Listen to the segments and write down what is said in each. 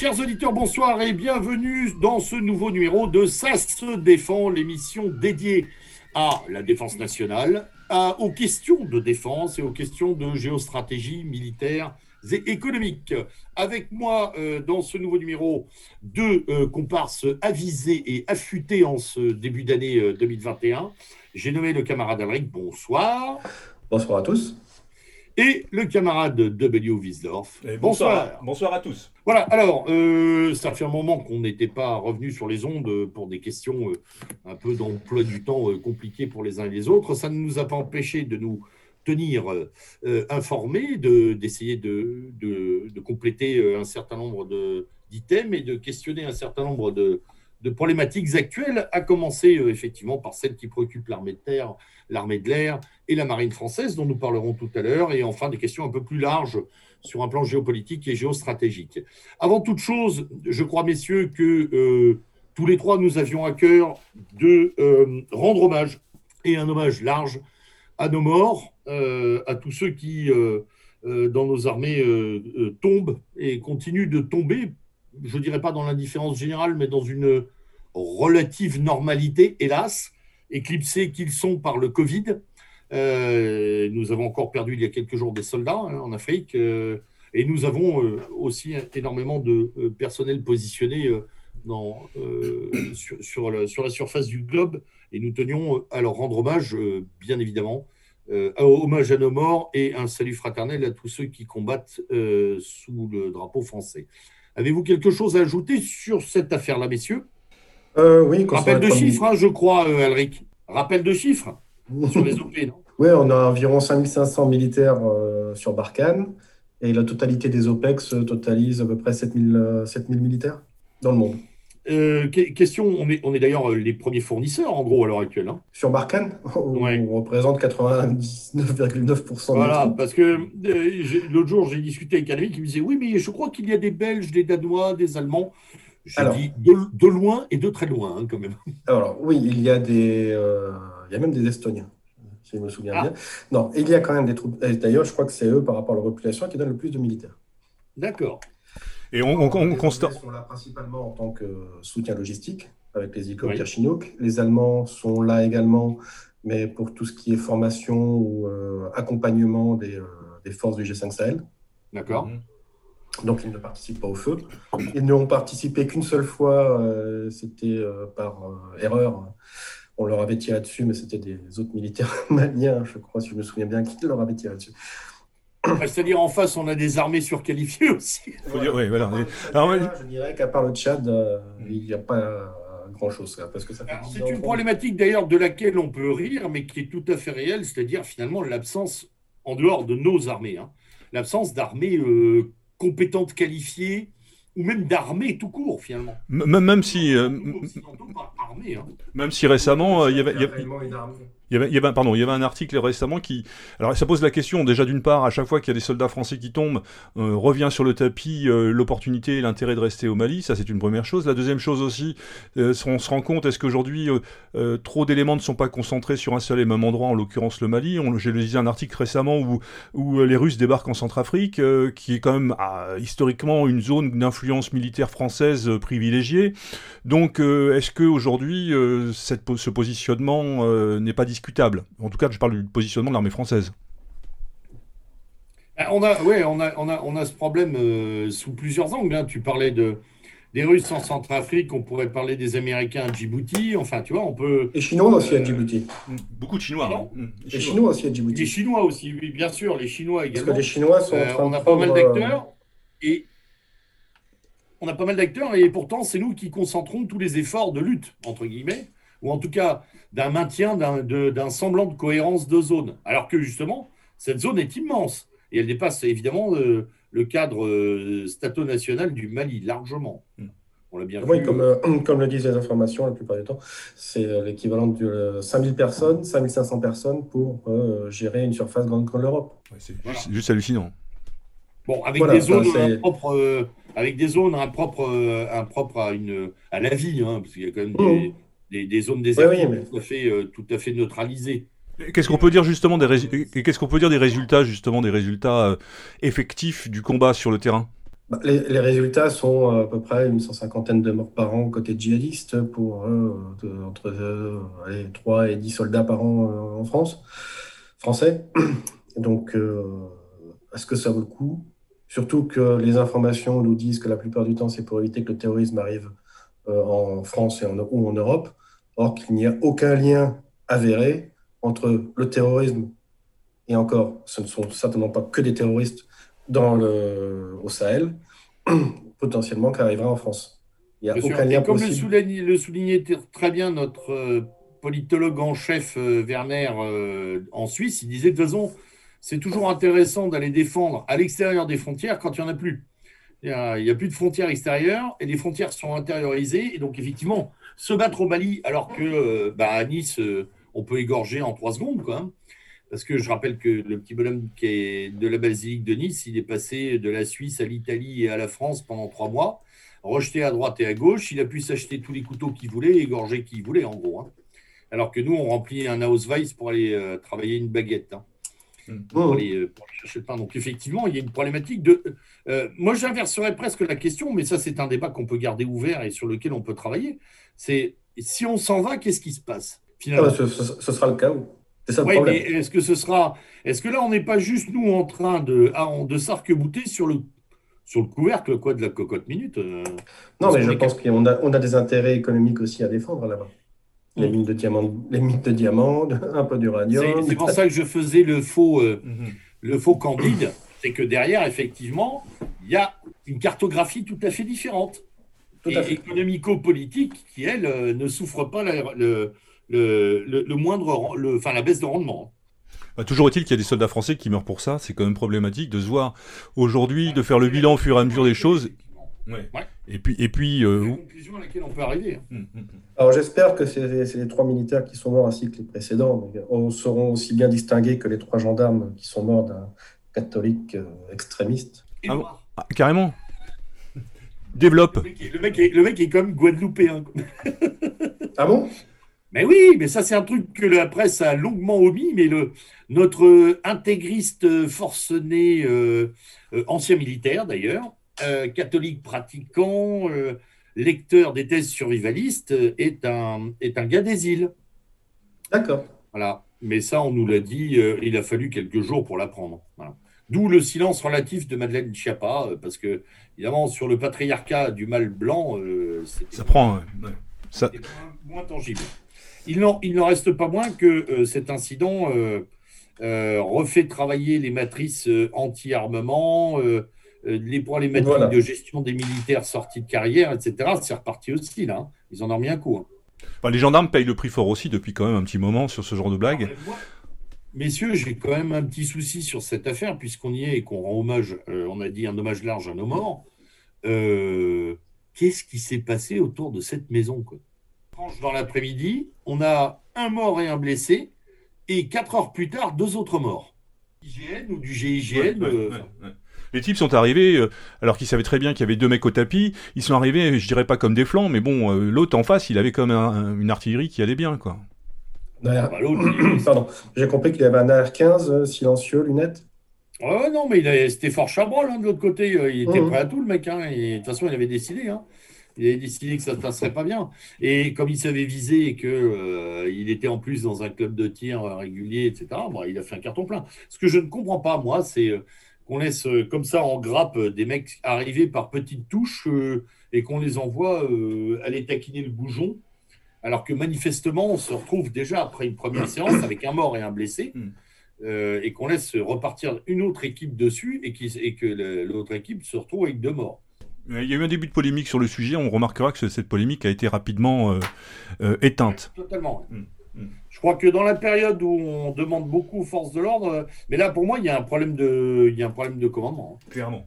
Chers auditeurs, bonsoir et bienvenue dans ce nouveau numéro de Ça se défend, l'émission dédiée à la défense nationale, aux questions de défense et aux questions de géostratégie militaire et économique. Avec moi euh, dans ce nouveau numéro, deux euh, comparses avisés et affûtés en ce début d'année 2021. Euh, J'ai nommé le camarade Alric, bonsoir. Bonsoir à tous et le camarade W. Wiesdorf. bonsoir. bonsoir. à tous. Voilà, alors, euh, ça fait un moment qu'on n'était pas revenu sur les ondes pour des questions euh, un peu d'emploi du temps euh, compliquées pour les uns et les autres. Ça ne nous a pas empêché de nous tenir informés, d'essayer de, de, compléter un certain nombre d'items et de questionner un certain nombre de, de problématiques actuelles, à commencer effectivement par celle qui préoccupe l'armée de terre l'armée de l'air et la marine française, dont nous parlerons tout à l'heure, et enfin des questions un peu plus larges sur un plan géopolitique et géostratégique. Avant toute chose, je crois, messieurs, que euh, tous les trois, nous avions à cœur de euh, rendre hommage, et un hommage large, à nos morts, euh, à tous ceux qui, dans nos armées, tombent et continuent de tomber, je ne dirais pas dans l'indifférence générale, mais dans une relative normalité, hélas, éclipsés qu'ils sont par le Covid. Euh, nous avons encore perdu il y a quelques jours des soldats hein, en Afrique euh, et nous avons euh, aussi énormément de personnel positionné sur, la, surface du globe et nous tenions à leur rendre hommage, bien évidemment, hommage à nos morts et un salut fraternel à tous ceux qui combattent sous le drapeau français. Avez-vous quelque chose à ajouter sur cette affaire-là, messieurs? Euh, oui, Rappel de chiffres, hein, je crois, euh, Alric. Rappel de chiffres sur les OP, non? Oui, on a environ 5500 militaires euh, sur Barkhane et la totalité des OPEX totalise à peu près 7000, 7000 militaires dans le monde. Question, on est, on est d'ailleurs les premiers fournisseurs en gros à l'heure actuelle. Hein. Sur Barkhane, on représente 99,9%. Voilà, parce que l'autre jour j'ai discuté avec un ami qui me disait oui, mais je crois qu'il y a des Belges, des Danois, des Allemands. Je dis de, loin et de très loin, hein, quand même. Alors, oui, il y a des. Euh, il y a même des Estoniens, si je me souviens ah. bien. Non, il y a quand même des troupes. D'ailleurs, je crois que c'est eux, par rapport à la population, qui donnent le plus de militaires. D'accord. Et on, constate. Ils sont là principalement en tant que soutien logistique, avec les hélicoptères Chinook. Les Allemands sont là également, mais pour tout ce qui est formation ou euh, accompagnement des, euh, des, forces du G5 Sahel. D'accord. Mhm. Donc, ils ne participent pas au feu. Ils n'ont participé qu'une seule fois, euh, c'était euh, par euh, erreur. On leur avait tiré dessus, mais c'était des autres militaires maliens, je crois, si je me souviens bien, qui leur avaient tiré dessus. C'est-à-dire en face, on a des armées surqualifiées aussi. oui, voilà. Alors, je dirais qu'à part le Tchad, il n'y a pas grand-chose. Parce que C'est une problématique d'ailleurs de laquelle on peut rire, mais qui est tout à fait réelle, c'est-à-dire finalement l'absence, en dehors de nos armées, hein, l'absence d'armées compétentes, qualifiées, ou même d'armée tout court finalement. même si, euh, hein. même si récemment, euh, il y avait, pardon, il y avait un article récemment qui. Alors, ça pose la question, déjà d'une part, à chaque fois qu'il y a des soldats français qui tombent, euh, revient sur le tapis euh, l'opportunité et l'intérêt de rester au Mali. Ça, c'est une première chose. La deuxième chose aussi, euh, on se rend compte, est-ce qu'aujourd'hui, trop d'éléments ne sont pas concentrés sur un seul et même endroit, en l'occurrence le Mali? J'ai lu un article récemment où, où les Russes débarquent en Centrafrique, qui est quand même ah, historiquement une zone d'influence militaire française privilégiée. Donc, est-ce qu'aujourd'hui, ce positionnement n'est pas discutable? En tout cas, je parle du positionnement de l'armée française. Ah, on a, ouais, on a, on a, on a ce problème euh, sous plusieurs angles. Hein. Tu parlais de, des Russes en Centrafrique, on pourrait parler des Américains à Djibouti. Enfin, tu vois, on peut. Et Chinois aussi à Djibouti. Beaucoup de Chinois. Non hein. Les Chinois. Chinois. aussi à Djibouti. Les Chinois aussi, oui, bien sûr, les Chinois également. Parce que les Chinois sont. Euh, on a pas mal d'acteurs et on a pas mal d'acteurs et pourtant c'est nous qui concentrons tous les efforts de lutte entre guillemets ou en tout cas d'un maintien d'un semblant de cohérence de zone. Alors que justement, cette zone est immense et elle dépasse évidemment euh, le cadre euh, stato-national du Mali largement. Hmm. On l'a bien oui, Comme, euh, comme le disent les informations la plupart du temps, c'est l'équivalent de 5000 personnes, 5500 personnes pour gérer une surface grande comme l'Europe. c'est juste, hallucinant. Bon, avec des zones propres, avec des zones impropres, à, une, à la vie, hein, parce qu'il y a quand même des, mmh des, zones désertiques tout, à fait, euh, tout à fait neutralisées. Qu'est-ce qu'on peut dire justement des qu'est-ce qu'on peut dire des résultats justement des résultats euh, effectifs du combat sur le terrain? Bah, les, résultats sont à peu près une cent cinquantaine de morts par an côté djihadiste pour entre 3 et 10 soldats par an en France, français. Donc, est-ce que ça vaut le coup? Surtout que les informations nous disent que la plupart du temps, c'est pour éviter que le terrorisme arrive euh, en France et en, ou en Europe. Or, qu'il n'y a aucun lien avéré entre le terrorisme, et encore, ce ne sont certainement pas que des terroristes dans le, au Sahel, potentiellement qui arrivera en France. Il n'y a aucun lien comme possible. le, le soulignait très bien notre euh, politologue en chef euh, Werner en Suisse, il disait de toute façon, c'est toujours intéressant d'aller défendre à l'extérieur des frontières quand il n'y en a plus. Il n'y a, plus de frontières extérieures et les frontières sont intériorisées. Et donc, effectivement, se battre au Mali alors que euh, bah, à Nice, euh, on peut égorger en trois secondes, quoi. Parce que je rappelle que le petit bonhomme qui est de la basilique de Nice, il est passé de la Suisse à l'Italie et à la France pendant trois mois, rejeté à droite et à gauche. Il a pu s'acheter tous les couteaux qu'il voulait, égorger qui voulait, en gros. Hein. Alors que nous, on remplit un Ausweis pour aller euh, travailler une baguette. Hein. Mm. pour, aller, chercher le pain. Donc effectivement, il y a une problématique de... Euh, moi, j'inverserais presque la question, mais ça, c'est un débat qu'on peut garder ouvert et sur lequel on peut travailler. C'est si on s'en va, qu'est-ce qui se passe finalement? Ah bah, ce, sera le cas. C'est ça le problème. Mais est-ce que ce sera... Est-ce que là, on n'est pas juste, nous, en train de, ah, de s'arc-bouter sur le sur le couvercle quoi, de la cocotte minute. Euh, non, mais je pense qu'on a, on a des intérêts économiques aussi à défendre là-bas. Les mines de diamants, les mines de diamants, un peu d'uranium. C'est pour ça que je faisais le faux, euh, le faux candide, c'est que derrière, effectivement, il y a une cartographie tout à fait différente, et économico-politique, qui elle euh, ne souffre pas le, le, le, moindre, le, enfin la baisse de rendement. Bah, toujours est-il qu'il y a des soldats français qui meurent pour ça. C'est quand même problématique de se voir aujourd'hui, de faire le bilan au fur et à mesure des choses. Ouais. Et puis, et puis. Euh, la conclusion à laquelle on peut arriver. Hein. Hum, hum, hum. Alors j'espère que c'est les trois militaires qui sont morts ainsi que les précédents seront aussi bien distingués que les trois gendarmes qui sont morts d'un catholique euh, extrémiste. Ah, ah, carrément. Développe. Le mec, est, le, mec est, comme guadeloupéen. ah bon? Mais oui, mais ça c'est un truc que la presse a longuement omis, mais le, notre intégriste forcené, euh, ancien militaire d'ailleurs, catholique pratiquant, lecteur des thèses survivalistes, est un, est un gars des îles. D'accord. Voilà. Mais ça, on nous l'a dit, euh, il a fallu quelques jours pour l'apprendre. D'où le silence relatif de Madeleine Schiappa, euh, parce que, évidemment, sur le patriarcat du mal blanc, euh, ça prend. ça... moins, tangible. Il n'en reste pas moins que cet incident refait travailler les matrices anti-armement euh, les problématiques de gestion des militaires sortis de carrière, etc., c'est reparti aussi, là. Hein. Ils en ont mis un coup. Hein. les gendarmes payent le prix fort aussi depuis quand même un petit moment sur ce genre de blague. Messieurs, j'ai quand même un petit souci sur cette affaire, puisqu'on y est et qu'on rend hommage, euh, on a dit un hommage large à nos morts. Euh, qu'est-ce qui s'est passé autour de cette maison quoi? Dans l'après-midi, on a un mort et un blessé, et quatre heures plus tard, deux autres morts. IGN ou du GIGN. Les types sont arrivés, euh, alors qu'ils savaient très bien qu'il y avait deux mecs au tapis, ils sont arrivés, je dirais pas comme des flancs, mais bon, euh, l'autre en face, il avait comme une artillerie qui allait bien, quoi. Ah, pardon, j'ai compris qu'il y avait un AR-15 euh, silencieux, lunettes. Oh non, mais c'était fort chabrol hein, de l'autre côté. Il était mmh. prêt à tout, le mec. Hein, et, de toute façon, il avait décidé. Hein. Il avait décidé que ça ne passerait pas bien. Et comme il savait viser et qu'il il était en plus dans un club de tir régulier, etc., bon, il a fait un carton plein. Ce que je ne comprends pas, moi, c'est qu'on laisse euh, comme ça en grappe euh, des mecs arriver par petites touches euh, et qu'on les envoie aller taquiner le bougeon, alors que manifestement, on se retrouve déjà après une première séance avec un mort et un blessé. Hmm. et qu'on laisse repartir une autre équipe dessus et, et que l'autre équipe se retrouve avec deux morts. Il y a eu un début de polémique sur le sujet, on remarquera que cette polémique a été rapidement éteinte. Totalement. Hmm. Je crois que dans la période où on demande beaucoup aux forces de l'ordre, mais là pour moi il y a un problème de, il y a un problème de commandement. Hein. Clairement.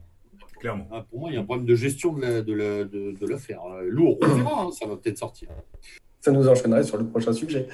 Clairement. Ah, pour moi il y a un problème de gestion de l'affaire. De de, l'affaire. Lourd, on verra, hein, ça va peut-être sortir. Ça nous enchaînerait sur le prochain sujet.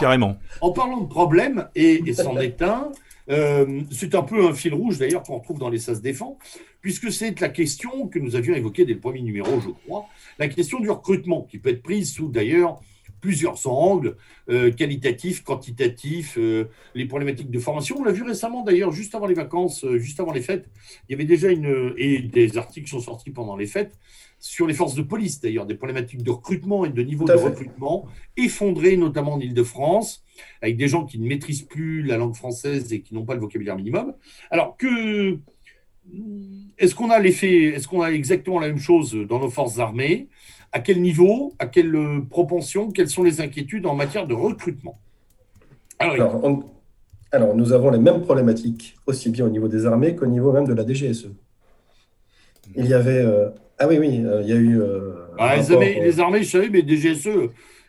Carrément. En parlant de problème, et, c'en est un, euh, c'est un peu un fil rouge d'ailleurs qu'on retrouve dans les SAS défend, puisque c'est la question que nous avions évoquée dès le premier numéro, je crois, la question du recrutement, qui peut être prise sous d'ailleurs plusieurs angles, euh, qualitatifs, quantitatifs, euh, les problématiques de formation. On l'a vu récemment d'ailleurs, juste avant les vacances, euh, juste avant les fêtes, il y avait déjà une, et des articles sont sortis pendant les fêtes, sur les forces de police d'ailleurs, des problématiques de recrutement et de niveau de recrutement effondrés, notamment en Ile-de-France, avec des gens qui ne maîtrisent plus la langue française et qui n'ont pas le vocabulaire minimum. Alors que est-ce qu'on a l'effet, est-ce qu'on a exactement la même chose dans nos forces armées? À quel niveau À quelle propension Quelles sont les inquiétudes en matière de recrutement? Alors, nous avons les mêmes problématiques, aussi bien au niveau des armées qu'au niveau même de la DGSE. Il y avait. Euh, ah oui, oui, euh, il y a eu. Euh, ah, les, armées, les, armées, je savais, mais DGSE.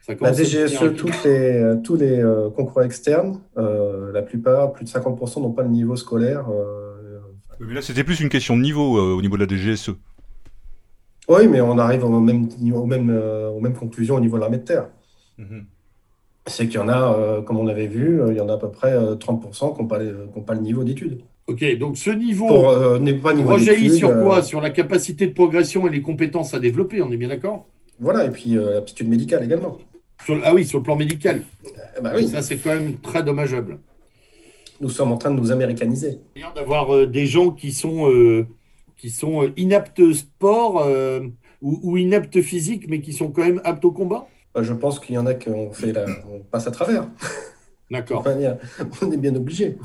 Ça la DGSE, toutes les, tous les concours externes, la plupart, plus de 50% n'ont pas le niveau scolaire mais là, c'était plus une question de niveau euh, au niveau de la DGSE. Oui, mais on arrive au même, au même, euh, aux mêmes conclusions au niveau de l'armée de terre. Mhm. C'est qu'il y en a, euh, comme on avait vu, il y en a à peu près 30% qui n'ont pas, pas, le niveau d'études. Ok, donc ce niveau n'est pas niveau rejaillit sur quoi? Sur la capacité de progression et les compétences à développer, on est bien d'accord? Voilà, et puis l'aptitude médicale également. ah oui, sur le plan médical. bah oui. Ça, c'est quand même très dommageable nous sommes en train de nous américaniser. D'avoir euh, des gens qui sont, euh, qui sont euh, inaptes sport ou, inaptes physique, mais qui sont quand même aptes au combat? Je pense qu'il y en a qui on, fait on passe à travers. D'accord. on est bien obligé.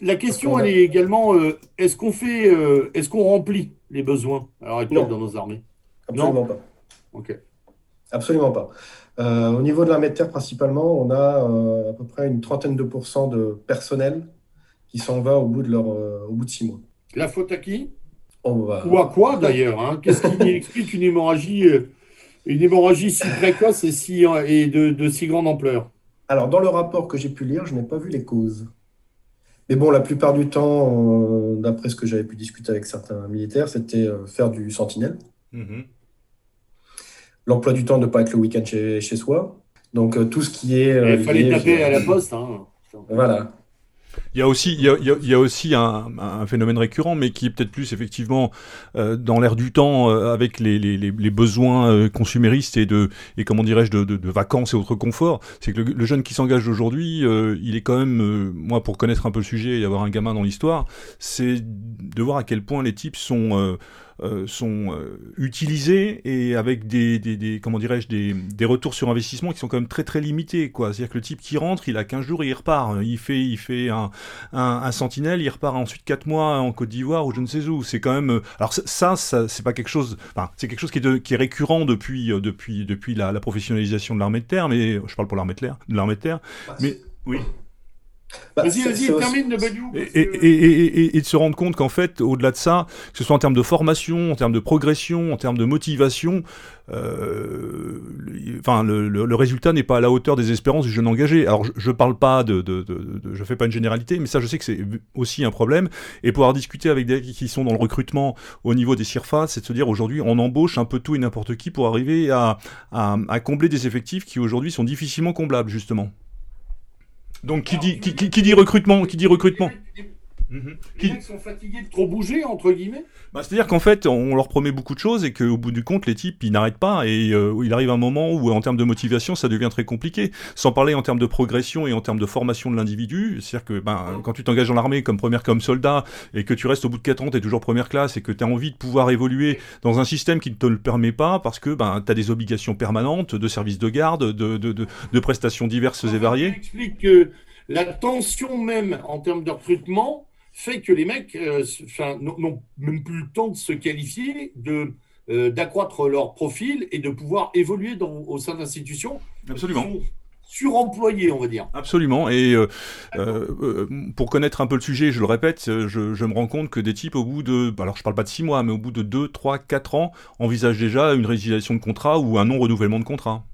La question, elle est également est-ce qu'on fait, est-ce qu'on remplit les besoins alors dans nos armées? Absolument pas. Ok. Absolument pas. Euh, au niveau de l'armée de terre, principalement, on a euh, à peu près une trentaine de pourcents de personnel qui s'en va au bout de, leur, euh, au bout de six mois. La faute à qui? Ou à quoi d'ailleurs hein? Qu'est-ce qui explique une hémorragie, une hémorragie si précoce et, si, et de, de si grande ampleur? Alors, dans le rapport que j'ai pu lire, je n'ai pas vu les causes. Mais bon, la plupart du temps, d'après ce que j'avais pu discuter avec certains militaires, c'était faire du sentinelle. Mmh l'emploi du temps de ne pas être le week-end chez, soi. Donc euh, tout ce qui est. Euh, il fallait taper à la poste. Hein. Voilà. Il y a aussi, il y a, aussi un, phénomène récurrent, mais qui est peut-être plus effectivement euh, dans l'air du temps, avec les, besoins consuméristes et de et comment dirais-je de, vacances et autres conforts. C'est que le, jeune qui s'engage aujourd'hui, il est quand même, moi pour connaître un peu le sujet et avoir un gamin dans l'histoire, c'est de voir à quel point les types sont euh, sont euh, utilisés et avec des, des, des comment dirais-je des, des, retours sur investissement qui sont quand même très très limités quoi. C'est-à-dire que le type qui rentre il a 15 jours et il repart. Il fait il fait un, un, un sentinelle il repart ensuite 4 mois en Côte d'Ivoire ou je ne sais où. C'est quand même euh, alors ça, ça c'est pas quelque chose enfin c'est quelque chose qui est, de, qui est récurrent depuis depuis depuis la, la professionnalisation de l'armée de terre mais je parle pour l'armée de terre de l'armée de terre. Bah, mais oui bah, vas-y, vas-y, termine de et, et, et, de se rendre compte qu'en fait, au-delà de ça, que ce soit en termes de formation, en termes de progression, en termes de motivation, euh, enfin, le, le, résultat n'est pas à la hauteur des espérances du jeune engagé. Alors, je, je parle pas de, de, de, de, je fais pas une généralité, mais ça, je sais que c'est aussi un problème. Et pouvoir discuter avec des qui sont dans le recrutement au niveau des surfaces, c'est de se dire aujourd'hui, on embauche un peu tout et n'importe qui pour arriver à, à, à combler des effectifs qui aujourd'hui sont difficilement comblables, justement. Donc qui dit, recrutement, qui dit recrutement? Les mecs sont fatigués de trop bouger, entre guillemets bah, C'est-à-dire qu'en fait, on leur promet beaucoup de choses et qu'au bout du compte, les types, ils n'arrêtent pas. Et euh, il arrive un moment où, en termes de motivation, ça devient très compliqué. Sans parler en termes de progression et en termes de formation de l'individu. C'est-à-dire que ben, quand tu t'engages dans l'armée comme première comme soldat et que tu restes au bout de 4 ans, tu es toujours première classe et que tu as envie de pouvoir évoluer dans un système qui ne te le permet pas parce que ben, tu as des obligations permanentes de service de garde, de, de, de, de prestations diverses et variées. explique que la tension même en termes de recrutement fait que les mecs euh, n'ont même plus le temps de se qualifier, de euh, d'accroître leur profil et de pouvoir évoluer dans, au sein d'institutions. Absolument. Suremployés, on va dire. Absolument. Et euh, pour connaître un peu le sujet, je le répète, je, je, me rends compte que des types, au bout de, alors je parle pas de 6 mois, mais au bout de 2, 3, 4 ans, envisagent déjà une résiliation de contrat ou un non-renouvellement de contrat.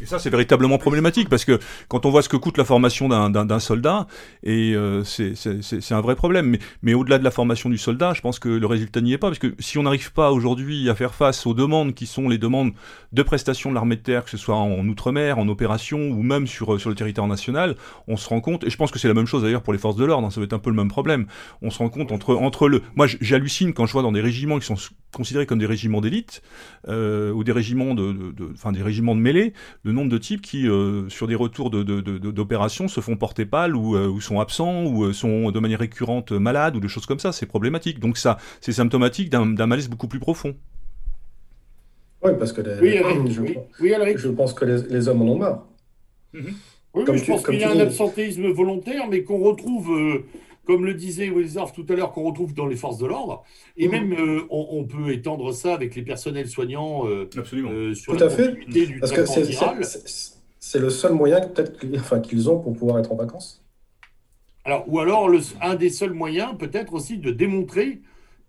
Et ça, c'est véritablement problématique parce que quand on voit ce que coûte la formation d'un soldat, et euh, c'est un vrai problème. Mais, au-delà de la formation du soldat, je pense que le résultat n'y est pas parce que si on n'arrive pas aujourd'hui à faire face aux demandes qui sont les demandes de prestations de l'armée de terre, que ce soit en outre-mer, en opération ou même sur, sur le territoire national, on se rend compte, et je pense que c'est la même chose d'ailleurs pour les forces de l'ordre, hein, ça va être un peu le même problème. On se rend compte entre, le. Moi, j'hallucine quand je vois dans des régiments qui sont considérés comme des régiments d'élite euh, ou des régiments de, enfin des régiments de mêlée, le nombre de types qui, euh, sur des retours d'opérations, se font porter pâle ou, ou, sont absents ou sont de manière récurrente malades ou des choses comme ça, c'est problématique. Donc ça, c'est symptomatique d'un malaise beaucoup plus profond. Oui, parce que je, pense que les, hommes en ont marre. Mhm. Oui, je pense qu'il y a un absentéisme volontaire, mais qu'on retrouve, euh, comme le disait Wilsdorf tout à l'heure, qu'on retrouve dans les forces de l'ordre. Et mhm. même, euh, on, peut étendre ça avec les personnels soignants euh, Absolument. sur tout la à fait. du Parce que c'est le seul moyen peut-être qu'ils ont pour pouvoir être en vacances. Alors, ou alors, le, un des seuls moyens, peut-être aussi, de démontrer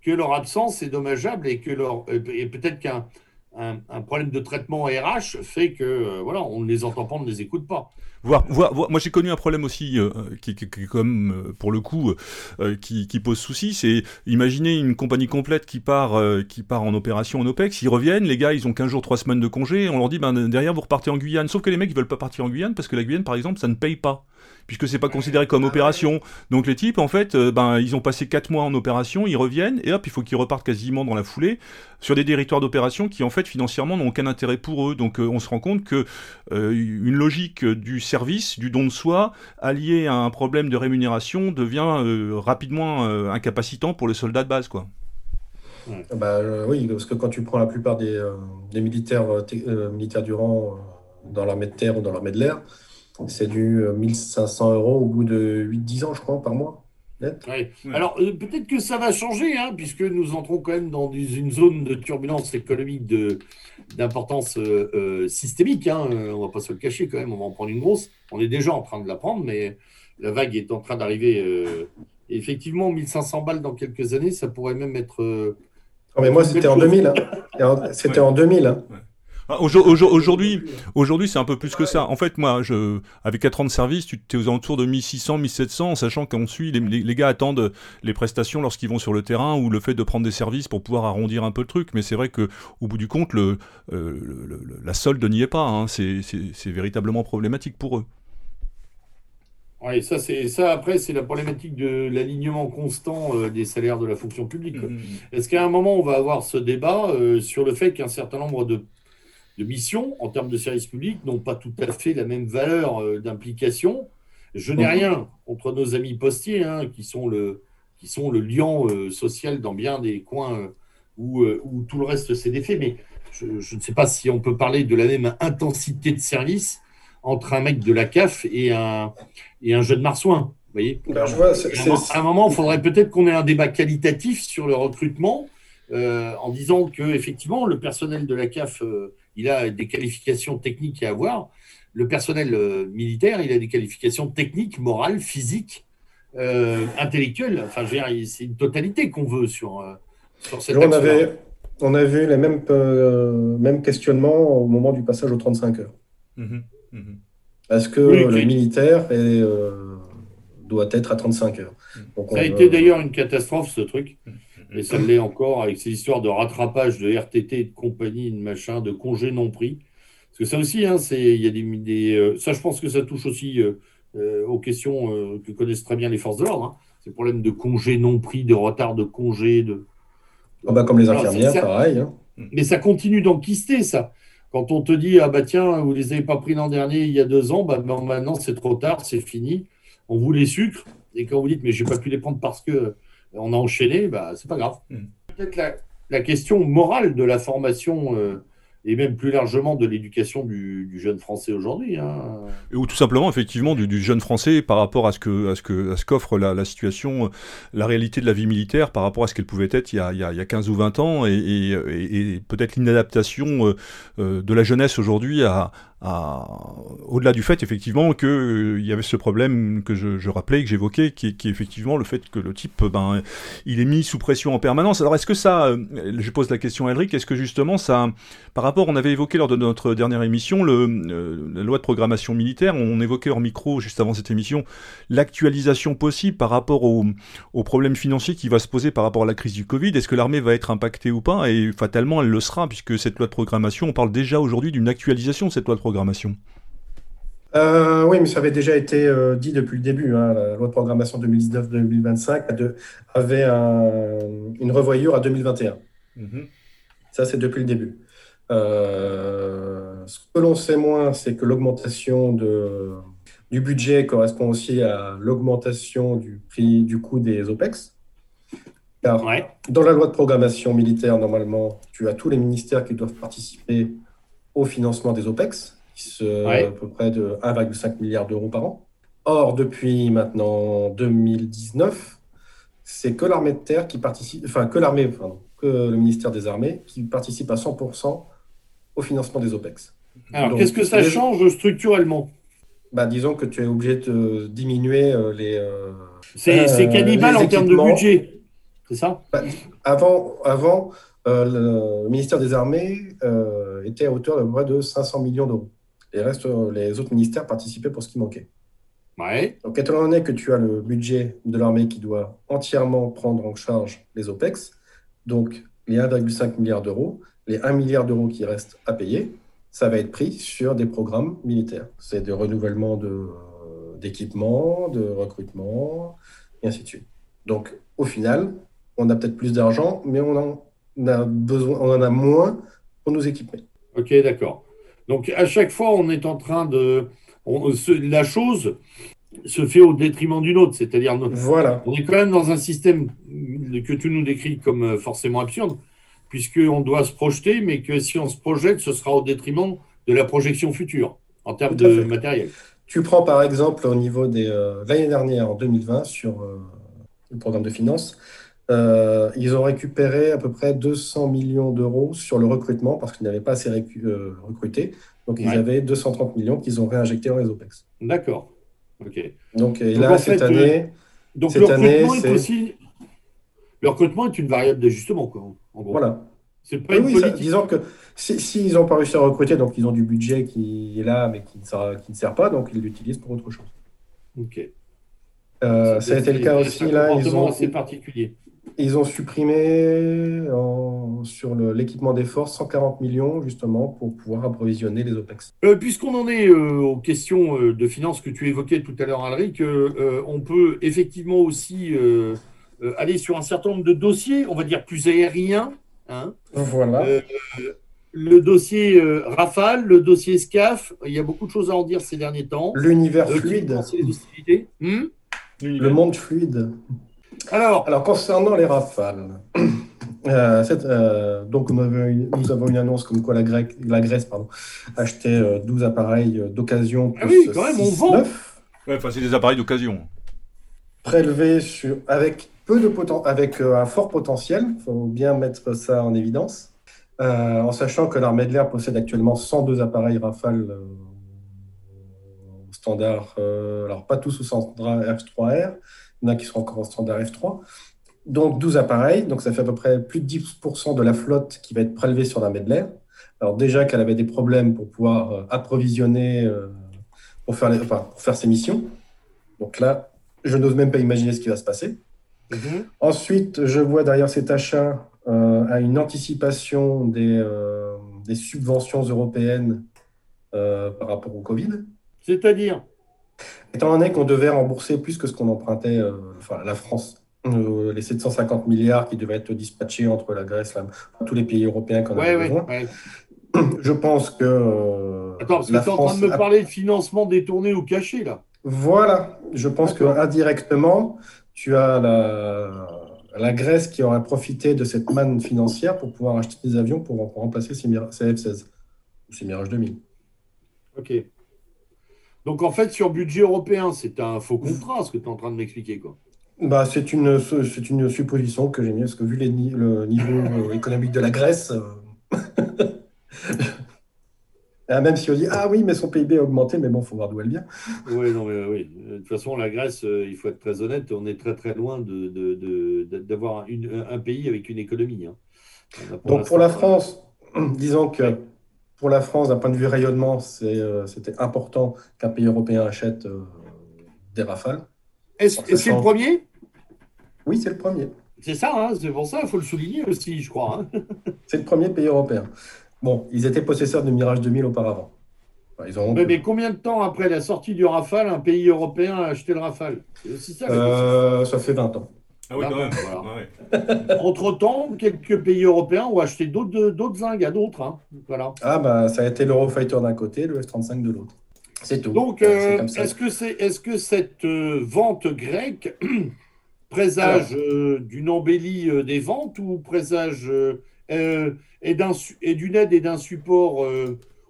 que leur absence est dommageable et que leur, et peut-être qu'un un, problème de traitement RH fait que euh, voilà, on ne les entend pas, on ne les écoute pas. Voir, voir, moi j'ai connu un problème aussi euh, qui, qui, comme euh, pour le coup qui, qui, pose souci, c'est imaginer une compagnie complète qui part qui part en opération en OPEX, ils reviennent, les gars ils ont 15 jours, 3 semaines de congé, on leur dit ben derrière vous repartez en Guyane, sauf que les mecs ils veulent pas partir en Guyane parce que la Guyane par exemple ça ne paye pas puisque c'est pas considéré comme opération. Donc les types, en fait, euh, ben, ils ont passé 4 mois en opération, ils reviennent, et hop, il faut qu'ils repartent quasiment dans la foulée sur des territoires d'opération qui, en fait, financièrement, n'ont aucun intérêt pour eux. Donc euh, on se rend compte que euh, une logique du service, du don de soi, alliée à un problème de rémunération, devient rapidement incapacitant pour les soldats de base, quoi. Bah, oui, parce que quand tu prends la plupart des, militaires, militaires du rang dans l'armée de terre ou dans l'armée de l'air, c'est du 1500 euh, euros au bout de 8-10 ans, je crois, par mois. Alors, euh, peut-être que ça va changer, hein, puisque nous entrons quand même dans une zone de turbulence économique d'importance euh, systémique. Hein, on va pas se le cacher quand même, on va en prendre une grosse. On est déjà en train de la prendre, mais la vague est en train d'arriver. effectivement, 1500 balles dans quelques années, ça pourrait même être. non, mais moi, c'était en 2000. Hein. C'était en 2000. Hein. Ah, aujourd'hui, aujourd'hui, c'est un peu plus que ça. En fait, moi, je, avec 4 ans de service, tu es aux alentours de 1600, 1700, sachant qu'on suit, les, les, gars attendent les prestations lorsqu'ils vont sur le terrain ou le fait de prendre des services pour pouvoir arrondir un peu le truc. Mais c'est vrai que, au bout du compte, le, euh, la solde n'y est pas. Hein. C'est véritablement problématique pour eux. Oui, ça, c'est ça. Après, c'est la problématique de l'alignement constant euh, des salaires de la fonction publique. Mmh, mmh, mmh. Est-ce qu'à un moment, on va avoir ce débat euh, sur le fait qu'un certain nombre de de mission en termes de service public n'ont pas tout à fait la même valeur euh, d'implication. Je n'ai mhm. rien contre nos amis postiers, hein, qui, sont le, qui sont le lien euh, social dans bien des coins euh, où, où, tout le reste s'est défait, mais je, ne sais pas si on peut parler de la même intensité de service entre un mec de la CAF et un, et un jeune marsouin. Vous voyez ben, à, un moment, il faudrait peut-être qu'on ait un débat qualitatif sur le recrutement en disant que effectivement le personnel de la CAF il a des qualifications techniques à avoir. Le personnel euh, militaire, il a des qualifications techniques, morales, physiques, euh, intellectuelles. Enfin, c'est une totalité qu'on veut sur, euh, sur cette on, avait, on a vu les mêmes, mêmes questionnements au moment du passage aux 35 heures. Mmh mmh Est-ce que le militaire doit être à 35 heures? Ça a été d'ailleurs une catastrophe, ce truc. Et ça l'est encore avec ces histoires de rattrapage de RTT, de compagnie, de machin, de congés non pris. Parce que ça aussi, hein, il y a des, euh, ça, je pense que ça touche aussi euh, euh, aux questions que connaissent très bien les forces de l'ordre. Hein. Ces problèmes de congés non pris, de retard de congés, de. Ah bah comme les infirmières, pareil. Hein. Mais ça continue d'enquister, ça. Quand on te dit, ah bah tiens, vous les avez pas pris l'an dernier, il y a deux ans, bah maintenant c'est trop tard, c'est fini. On vous les sucre. Et quand vous dites, mais j'ai pas pu les prendre parce que on a enchaîné, bah, c'est pas grave. Hmm. Peut-être la, question morale de la formation euh, et même plus largement de l'éducation du, jeune français aujourd'hui. Hein. Ou tout simplement, effectivement, du, jeune français par rapport à ce que à ce que à ce qu'offre la, situation, la réalité de la vie militaire par rapport à ce qu'elle pouvait être il y, a, il, y a, 15 ou 20 ans et, et, peut-être l'inadaptation euh, euh, de la jeunesse aujourd'hui à, au-delà du fait effectivement qu'il euh, y avait ce problème que je, rappelais, que j'évoquais, qui, qui, est effectivement le fait que le type, ben, il est mis sous pression en permanence. Alors est-ce que ça, euh, je pose la question à Elric, est-ce que justement ça, par rapport, on avait évoqué lors de notre dernière émission le, euh, la loi de programmation militaire, on évoquait hors micro juste avant cette émission l'actualisation possible par rapport aux au problèmes financiers qui va se poser par rapport à la crise du Covid. Est-ce que l'armée va être impactée ou pas? Et fatalement, elle le sera puisque cette loi de programmation, on parle déjà aujourd'hui d'une actualisation de cette loi de programmation programmation euh, oui, mais ça avait déjà été euh, dit depuis le début. Hein. la loi de programmation 2019-2025 avait une revoyure à 2021. Mhm. Ça, c'est depuis le début. Euh, ce que l'on sait moins, c'est que l'augmentation du budget correspond aussi à l'augmentation du prix du coût des OPEX. Car dans la loi de programmation militaire, normalement, tu as tous les ministères qui doivent participer au financement des OPEX, qui sont à peu près de 1,5 milliard d'euros par an. Or, depuis maintenant 2019, c'est que l'armée de terre qui participe, enfin que l'armée, que le ministère des Armées qui participe à 100% au financement des OPEX. Alors, qu'est-ce que ça change structurellement? Bah, Disons que tu es obligé de diminuer euh, les. Euh, c'est euh, cannibale en termes de budget, c'est ça? Bah, Avant, avant le ministère des Armées était à hauteur de près de 500 millions d'euros. Les, restes, les autres ministères participaient pour ce qui manquait. Ouais. Donc, étant donné que tu as le budget de l'armée qui doit entièrement prendre en charge les OPEX, donc les 1,5 milliard d'euros, les 1 milliard d'euros qui restent à payer, ça va être pris sur des programmes militaires. C'est de renouvellement euh, d'équipements, de, recrutement, et ainsi de suite. Donc, au final, on a peut-être plus d'argent, mais on en a besoin, on en a moins pour nous équiper. Ok, d'accord. Donc, à chaque fois, on est en train de. la chose se fait au détriment d'une autre. C'est-à-dire, voilà. on est quand même dans un système que tu nous décris comme euh, forcément absurde, puisqu'on doit se projeter, mais que si on se projette, ce sera au détriment de la projection future en termes de matériel. Tu prends par exemple au niveau des euh, l'année dernière, en 2020, sur euh, le programme de finances, ils ont récupéré à peu près 200 millions d'euros sur le recrutement parce qu'ils n'avaient pas assez recruté. Donc ils avaient 230 millions qu'ils ont réinjectés dans les OPEX. D'accord. Donc, et là, cette année. Donc, le, recrutement est aussi, le recrutement est une variable d'ajustement, quoi, en gros. Voilà. C'est pas une oui, disons que s'ils si, n'ont pas réussi à recruter, donc ils ont du budget qui est là, mais qui ne sert, qui ne sert pas, donc ils l'utilisent pour autre chose. Ok. Euh, ça a été le cas aussi là. Ils ont assez particulier. Ils ont supprimé sur l'équipement des forces 140 millions justement pour pouvoir approvisionner les OPEX. Euh, puisqu'on en est euh, aux questions euh, de finances que tu évoquais tout à l'heure, Alric, on peut effectivement aussi aller sur un certain nombre de dossiers, on va dire plus aériens. Hein. voilà. le dossier Rafale, le dossier SCAF, il y a beaucoup de choses à en dire ces derniers temps. L'univers fluide. Hmm? Le monde fluide. Alors, Alors concernant les rafales, euh, euh, donc nous avons, une, nous avons, une, annonce comme quoi la, la Grèce pardon, achetait 12 euh, appareils d'occasion. Ah oui, quand même, on vend. Ouais, enfin, c'est des appareils d'occasion. Prélevés sur, avec, peu de poten, avec un fort potentiel, il faut bien mettre ça en évidence, en sachant que l'armée de l'air possède actuellement 102 appareils Rafale standard, alors pas tous au standard F3R, il y en a qui sont encore en standard F3. Donc 12 appareils, donc ça fait à peu près plus de 10% de la flotte qui va être prélevée sur l'armée de l'air. Alors déjà qu'elle avait des problèmes pour pouvoir euh, approvisionner, euh, pour, faire les, enfin, pour faire ses missions. Donc là, je n'ose même pas imaginer ce qui va se passer. Mhm. Ensuite, je vois derrière cet achat euh, à une anticipation des, des subventions européennes par rapport au Covid. C'est-à-dire? Étant donné qu'on devait rembourser plus que ce qu'on empruntait, euh, enfin la France, euh, les 750 milliards qui devaient être dispatchés entre la Grèce, tous les pays européens qu'on avait besoin. Je pense que. Euh, Attends, parce que tu es en train de me parler de financement détourné ou caché, là. Voilà, je pense que indirectement, tu as la, la, Grèce qui aurait profité de cette manne financière pour pouvoir acheter des avions pour, remplacer ses, F-16 ou ses Mirage 2000. Ok. Donc en fait, sur budget européen, c'est un faux contrat, ce que tu es en train de m'expliquer. quoi. Bah, c'est une, c'est une supposition que j'ai mise, parce que vu les, le niveau euh, économique de la Grèce, euh, ah, même si on dit Ah oui, mais son PIB a augmenté, mais bon, il faut voir d'où elle vient. Oui, non, mais, oui. De toute façon, la Grèce, euh, il faut être très honnête, on est très très loin de, de, d'avoir un pays avec une économie. Hein. Donc pour la France, disons que pour la France, d'un point de vue rayonnement, euh, c'était important qu'un pays européen achète euh, des rafales. Est-ce que c'est le premier? Oui, c'est le premier. C'est ça, hein, c'est pour ça, il faut le souligner aussi, je crois. Hein. c'est le premier pays européen. Bon, ils étaient possesseurs de Mirage 2000 auparavant. ils ont... mais, combien de temps après la sortie du Rafale, un pays européen a acheté le Rafale? Ça, euh, ça fait 20 ans. Ah oui, quand même. Entre-temps, quelques pays européens ont acheté d'autres zingues à d'autres. Hein. Voilà. Ah, bah, ça a été l'Eurofighter d'un côté, le F-35 de l'autre. C'est tout. Donc, euh, est-ce que, c'est, est, -ce que cette euh, vente grecque présage euh, d'une embellie des ventes ou présage et, d'une aide et d'un support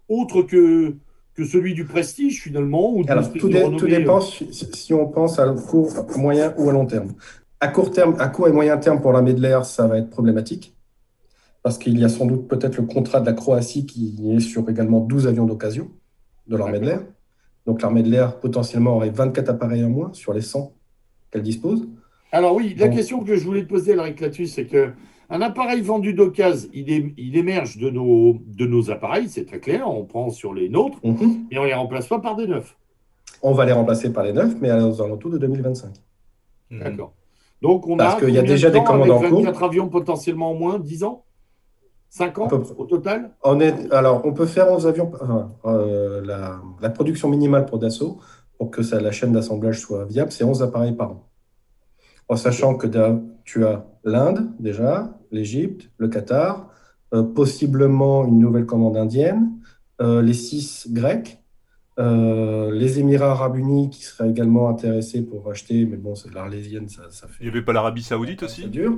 autre que, que celui du prestige finalement ou Alors, tout, tout, dépend si, on pense à court, moyen ou à long terme. À court terme, à court et moyen terme pour l'armée de l'air, ça va être problématique parce qu'il y a sans doute peut-être le contrat de la Croatie qui est sur également 12 avions d'occasion de l'armée de l'air. Donc l'armée de l'air potentiellement aurait 24 appareils en moins sur les 100 qu'elle dispose. Alors oui, la question que je voulais te poser là-dessus, c'est que un appareil vendu d'occasion, il, émerge de nos, de nos appareils, c'est très clair, on prend sur les nôtres, mhm. et on ne les remplace pas par des neufs. On va les remplacer par les neufs, mais aux alentours de 2025. D'accord. Donc on Parce qu'il y a déjà des commandes en cours. 24 avions potentiellement en moins, 10 ans? 5 ans au total? On est, Alors, on peut faire 11 avions. Euh, la, production minimale pour Dassault, pour que ça, la chaîne d'assemblage soit viable, c'est 11 appareils par an. En sachant que tu as l'Inde, déjà, l'Égypte, le Qatar, euh, possiblement une nouvelle commande indienne, euh, les 6 grecs, les Émirats arabes unis qui seraient également intéressés pour acheter, mais bon, c'est l'arlésienne, ça, ça fait. Il n'y avait pas l'Arabie saoudite aussi? Dur.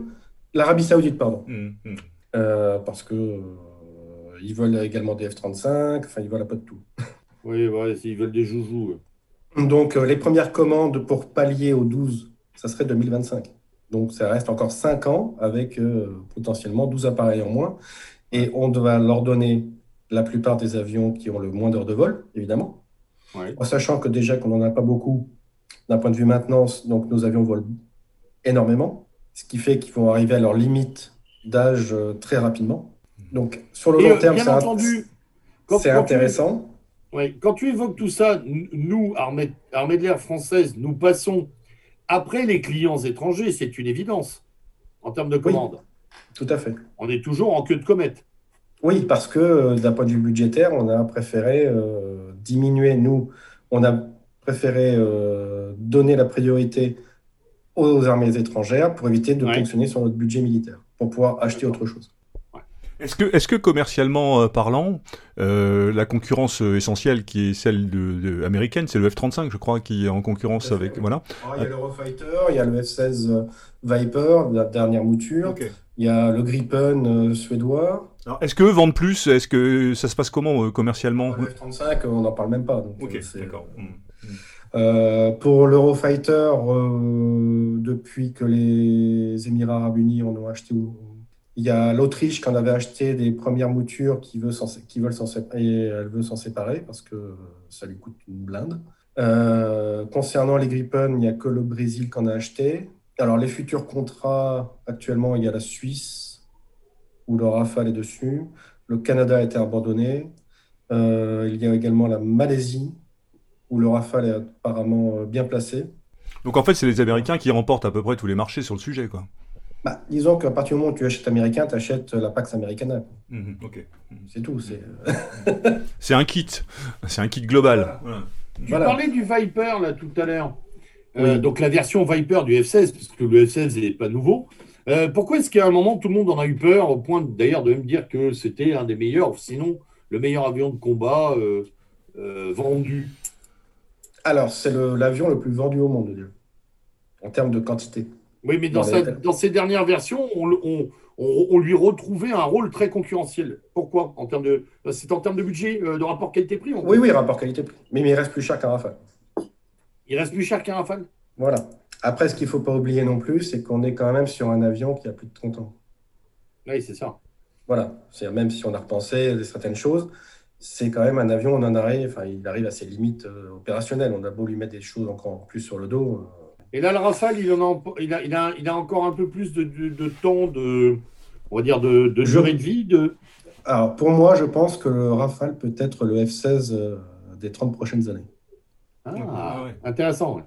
L'Arabie saoudite, pardon. Hum, hum. Euh, parce que euh, ils veulent également des F-35, enfin ils veulent un peu de tout. Oui, ouais, ils veulent des joujoux. Donc euh, les premières commandes pour pallier aux 12, ça serait 2025. Donc ça reste encore 5 ans avec potentiellement 12 appareils en moins. Et on doit leur donner la plupart des avions qui ont le moins d'heures de vol, évidemment. En sachant que déjà qu'on n'en a pas beaucoup d'un point de vue maintenance, donc nos avions volent énormément, ce qui fait qu'ils vont arriver à leur limite d'âge euh, très rapidement. Donc, sur le long euh, terme, c'est intéressant. Oui, quand tu évoques tout ça, nous, armée, armée de l'air française, nous passons après les clients étrangers, c'est une évidence en termes de commandes. tout à fait. On est toujours en queue de comète. Oui, parce que euh, d'un point de vue budgétaire, on a préféré diminuer, nous, on a préféré donner la priorité aux armées étrangères pour éviter de fonctionner sur notre budget militaire pour pouvoir acheter autre chose. Est-ce que, est que commercialement euh, parlant, euh, la concurrence euh, essentielle qui est celle de, américaine, c'est le F-35, je crois, qui est en concurrence avec. Voilà. il y a l'Eurofighter, il y a le F-16 Viper, la dernière mouture. Il y a le Gripen suédois. Est-ce qu'eux vendent plus Est-ce que ça se passe comment commercialement Le F-35, on n'en parle même pas. ok, d'accord. Hmm. Hmm. pour l'Eurofighter, depuis que les Émirats arabes unis en ont acheté il y a l'Autriche qui en avait acheté des premières moutures qui, veut qui veulent s'en séparer, et elle veut s'en séparer parce que ça lui coûte une blinde. Euh, concernant les Gripen, il n'y a que le Brésil qui en a acheté. Alors les futurs contrats, actuellement, il y a la Suisse où le Rafale est dessus. Le Canada a été abandonné. Euh, il y a également la Malaisie où le Rafale est apparemment euh, bien placé. Donc en fait, c'est les Américains qui remportent à peu près tous les marchés sur le sujet, quoi. Bah, disons qu'à partir du moment où tu achètes américain, tu achètes la Pax Americana. Mhm, c'est tout. C'est un kit. C'est un kit global. Tu parlais du Viper là tout à l'heure. Euh, donc la version Viper du F-16, parce que le F-16 n'est pas nouveau. Euh, pourquoi est-ce qu'à un moment tout le monde en a eu peur, au point d'ailleurs de me dire que c'était un des meilleurs, sinon le meilleur avion de combat euh, vendu? Alors c'est l'avion le, plus vendu au monde, en termes de quantité. Oui, mais dans, ces dernières versions, on, lui retrouvait un rôle très concurrentiel. Pourquoi? En termes de, C'est en termes de budget, euh, de rapport qualité-prix Oui, oui, rapport qualité-prix. Mais, il reste plus cher qu'un Rafale. Il reste plus cher qu'un Rafale? Voilà. Après, ce qu'il ne faut pas oublier non plus, c'est qu'on est quand même sur un avion qui a plus de 30 ans. Oui, c'est ça. Voilà. Même si on a repensé certaines choses, c'est quand même un avion, on en arrive, enfin, il arrive à ses limites euh, opérationnelles. On a beau lui mettre des choses encore plus sur le dos. Euh, et là, le Rafale, il, en a, il, a, il, a, encore un peu plus de, de, temps de, on va dire, de, de durée de vie. De... Alors, pour moi, je pense que le Rafale peut être le F-16 euh, des 30 prochaines années. Ah, ah intéressant.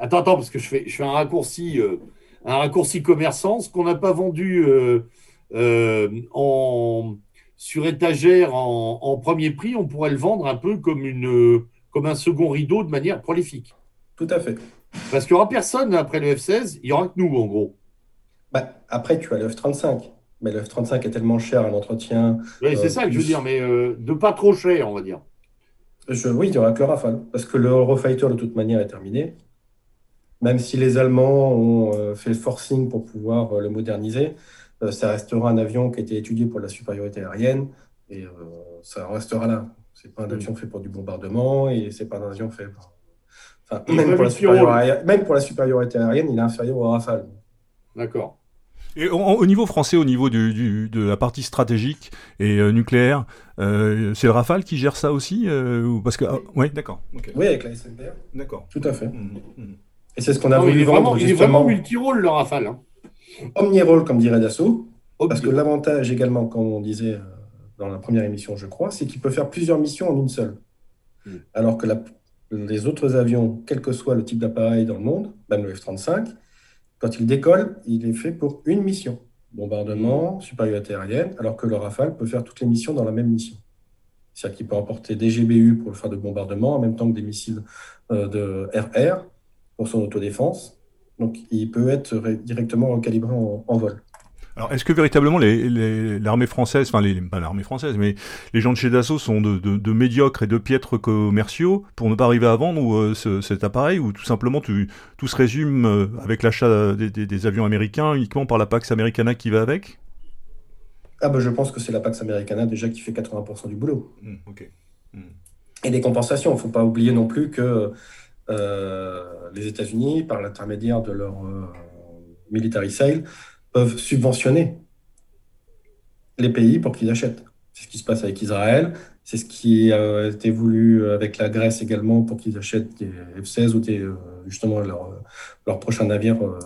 Attends, attends, parce que je fais, je fais un raccourci, euh, un raccourci commerçant. Ce qu'on n'a pas vendu euh, en, sur étagère en, en, premier prix, on pourrait le vendre un peu comme, une, comme un second rideau de manière prolifique. Tout à fait. Parce qu'il n'y aura personne après le F-16, il n'y aura que nous, en gros. Bah, après, tu as le F-35. Mais le F-35 est tellement cher à l'entretien. Oui, c'est ça que je veux dire, mais de pas trop cher, on va dire. oui, il y aura que le Rafale. Parce que le Eurofighter, de toute manière, est terminé. Même si les Allemands ont fait le forcing pour pouvoir le moderniser, ça restera un avion qui a été étudié pour la supériorité aérienne. Et ça restera là. C'est pas un avion fait pour du bombardement et c'est pas un avion fait pour. Enfin, même, pour la même pour la supériorité aérienne, il est inférieur au Rafale. D'accord. Et au, niveau français, au niveau du, de la partie stratégique et euh, nucléaire, euh, c'est le Rafale qui gère ça aussi euh, parce que ah, ouais, d'accord. Oui, avec la SNPR. D'accord. Tout à fait. Mmh, mmh. Et c'est ce qu'on a voulu il vendre. Vraiment, il est vraiment multi-rôle le Rafale. Hein. Omni-rôle, comme dirait Dassault. Parce que l'avantage également, comme on disait dans la première émission, je crois, c'est qu'il peut faire plusieurs missions en une seule. Alors que les autres avions, quel que soit le type d'appareil dans le monde, même le F-35, quand il décolle, il est fait pour une mission. Bombardement, supériorité aérienne, alors que le Rafale peut faire toutes les missions dans la même mission. C'est-à-dire qu'il peut emporter des GBU pour le faire de bombardement, en même temps que des missiles euh, de RR pour son autodéfense. Donc il peut être directement recalibré en vol. Alors, est-ce que véritablement l'armée française, enfin, les, pas l'armée française, mais les gens de chez Dassault sont de, médiocres et de piètres commerciaux pour ne pas arriver à vendre euh, cet appareil, ou tout simplement tout, se résume euh, avec l'achat des, avions américains uniquement par la Pax Americana qui va avec? Ah, ben, je pense que c'est la Pax Americana déjà qui fait 80% du boulot. Mmh, ok. Mmh. Et des compensations. Il ne faut pas oublier non plus que les États-Unis, par l'intermédiaire de leur military sale, peuvent subventionner les pays pour qu'ils achètent. C'est ce qui se passe avec Israël, c'est ce qui a été voulu avec la Grèce également pour qu'ils achètent des F-16 ou des, euh, justement leur, leur prochain navire, euh,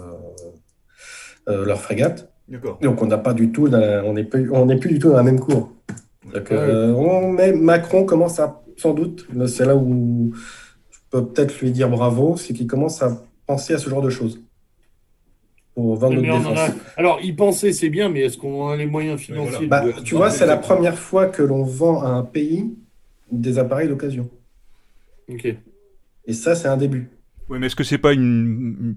euh, leur frégate. Donc on n'a pas du tout, on n'est plus, on plus du tout dans la même cour. on Macron commence à, sans doute, c'est là où peut-être lui dire bravo, c'est qu'il commence à penser à ce genre de choses. Alors, y penser, c'est bien, mais est-ce qu'on a les moyens financiers bah, Tu vois, c'est la première fois que l'on vend à un pays des appareils d'occasion. Ok. Et ça, c'est un début. Oui, mais est-ce que c'est pas une,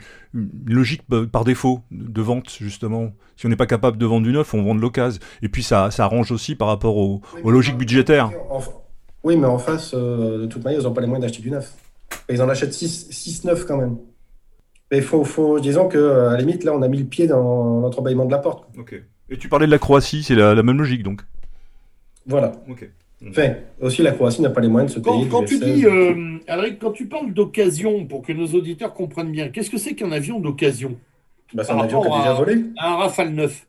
logique par défaut de vente, justement? Si on n'est pas capable de vendre du neuf, on vend de l'occasion. Et puis, ça, ça arrange aussi par rapport aux logiques budgétaires. Oui, mais en face, euh, de toute manière, ils n'ont pas les moyens d'acheter du neuf. Ils en achètent 6 neufs quand même. Mais faut, faut, disons que à la limite, là, on a mis le pied dans l'entrebâillement de la porte. Ok. Et tu parlais de la Croatie, c'est la, même logique donc. Voilà. Ok. Enfin, aussi, la Croatie n'a pas les moyens de se payer. Quand, tu dis, euh, quand tu parles d'occasion, pour que nos auditeurs comprennent bien, qu'est-ce que c'est qu'un avion d'occasion? Bah, C'est un avion qui a déjà volé. Un Rafale 9.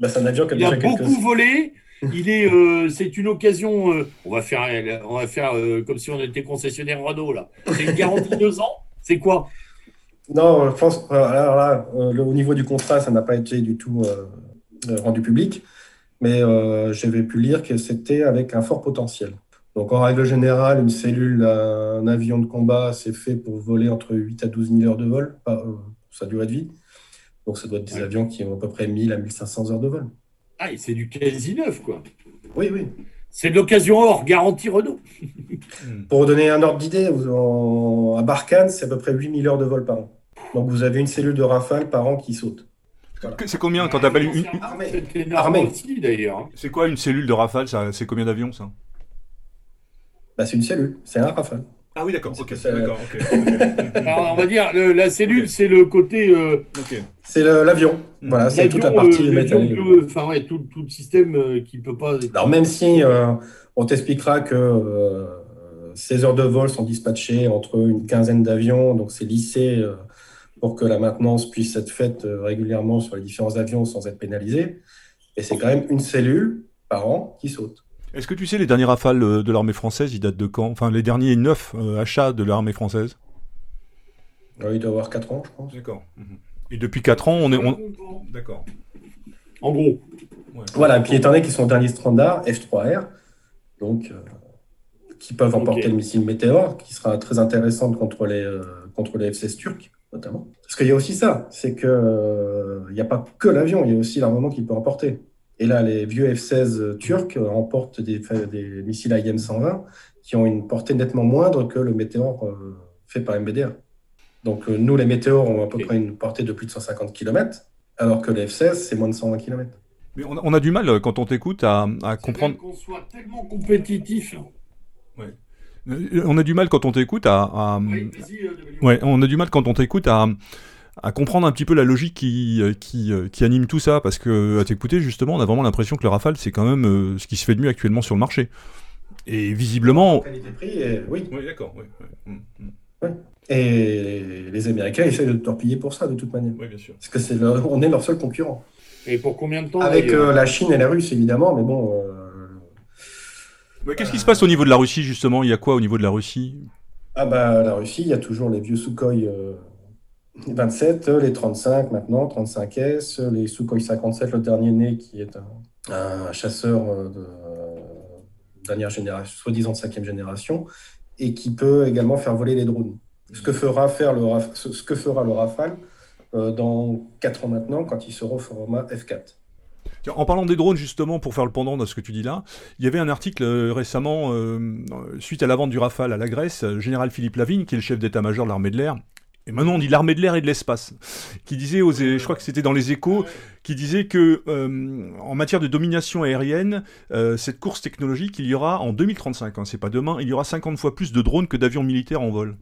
Bah, c'est un avion qui a Il déjà a beaucoup volé. Il est, euh, c'est une occasion. Euh, on va faire, on va faire comme si on était concessionnaire Renault là. C'est une garantie de deux ans? C'est quoi? Non, je pense, euh, alors là, euh, au niveau du contrat, ça n'a pas été du tout euh, rendu public, mais j'avais pu lire que c'était avec un fort potentiel. Donc, en règle générale, une cellule d'un avion de combat, c'est fait pour voler entre 8 à 12 000 heures de vol, sa durée de vie. Donc, ça doit être des avions qui ont à peu près 1000 à 1500 heures de vol. Ah, et c'est du quasi neuf, quoi. Oui, oui. C'est de l'occasion hors, garantie Renault. Pour vous donner un ordre d'idée, à Barkhane, c'est à peu près 8000 heures de vol par an. Donc vous avez une cellule de rafale par an qui saute. C'est combien quand tu appelles une, armée, d'ailleurs. Hein. C'est quoi une cellule de rafale C'est combien d'avions ça? Bah, C'est une cellule, c'est un rafale. Ah oui, d'accord. on va dire, la cellule, c'est le côté. Euh, c'est l'avion. Hmm. Voilà, c'est toute la partie euh, Enfin, ouais, tout, tout, le système euh, qui ne peut pas. Alors, même si on t'expliquera que ces heures de vol sont dispatchées entre une quinzaine d'avions, donc c'est lissé pour que la maintenance puisse être faite régulièrement sur les différents avions sans être pénalisée. Et c'est quand même une cellule par an qui saute. Est-ce que tu sais, les derniers rafales euh, de l'armée française, ils datent de quand? Enfin, les derniers neuf euh, achats de l'armée française? Oui, Il doit avoir 4 ans, je pense. D'accord. Mhm. Et depuis 4 ans, on est. D'accord. En gros. Voilà, et puis étant donné qu'ils sont dernier standard, F3R, donc euh, qui peuvent emporter le missile Météor, qui sera très intéressante contre les, contre les F-16 turcs, notamment. Parce qu'il y a aussi ça, c'est qu'il n'y a pas que l'avion, il y a aussi l'armement qu'il peut emporter. Et là, les vieux F-16 turcs remportent des, des missiles IM-120 qui ont une portée nettement moindre que le Météor fait par MBDA. Donc, euh, nous, les Météors ont à peu près une portée de plus de 150 km. Alors que le F-16, c'est moins de 120 km. Mais on a, du mal, euh, quand on t'écoute, à, comprendre. qu'on soit tellement compétitif. Ouais. Euh, on a du mal quand on t'écoute à. Oui, ouais, on a du mal quand on t'écoute à, à comprendre un petit peu la logique qui, qui, qui anime tout ça, parce que à t'écouter, justement, on a vraiment l'impression que le Rafale, c'est quand même ce qui se fait de mieux actuellement sur le marché. Et visiblement. Qualité-prix, oui. Oui, d'accord. Oui, mm, mm. Et les Américains essaient de torpiller pour ça, de toute manière. Oui, bien sûr. Parce que c'est on est leur seul concurrent. Et pour combien de temps Avec euh, la Chine et la Russie, évidemment, mais bon. Euh, qu'est-ce qui se passe au niveau de la Russie, justement? Il y a quoi au niveau de la Russie? Ah, bah, la Russie, il y a toujours les vieux Sukhoi 27, euh, les 35 maintenant, 35S, les Sukhoi 57, le dernier né, qui est un, chasseur de dernière génération, soi-disant de cinquième génération, et qui peut également faire voler les drones. Ce que fera, faire le, ce que fera le Rafale euh, dans 4 ans maintenant, quand il sera au format F4. En parlant des drones, justement, pour faire le pendant de ce que tu dis là, il y avait un article euh, récemment, euh, suite à la vente du Rafale à la Grèce, général Philippe Lavigne, qui est le chef d'état-major de l'armée de l'air, et maintenant on dit l'armée de l'air et de l'espace, qui disait, aux, je crois que c'était dans les échos, qui disait que euh, en matière de domination aérienne, euh, cette course technologique, il y aura en 2035, hein, c'est pas demain, il y aura 50 fois plus de drones que d'avions militaires en vol.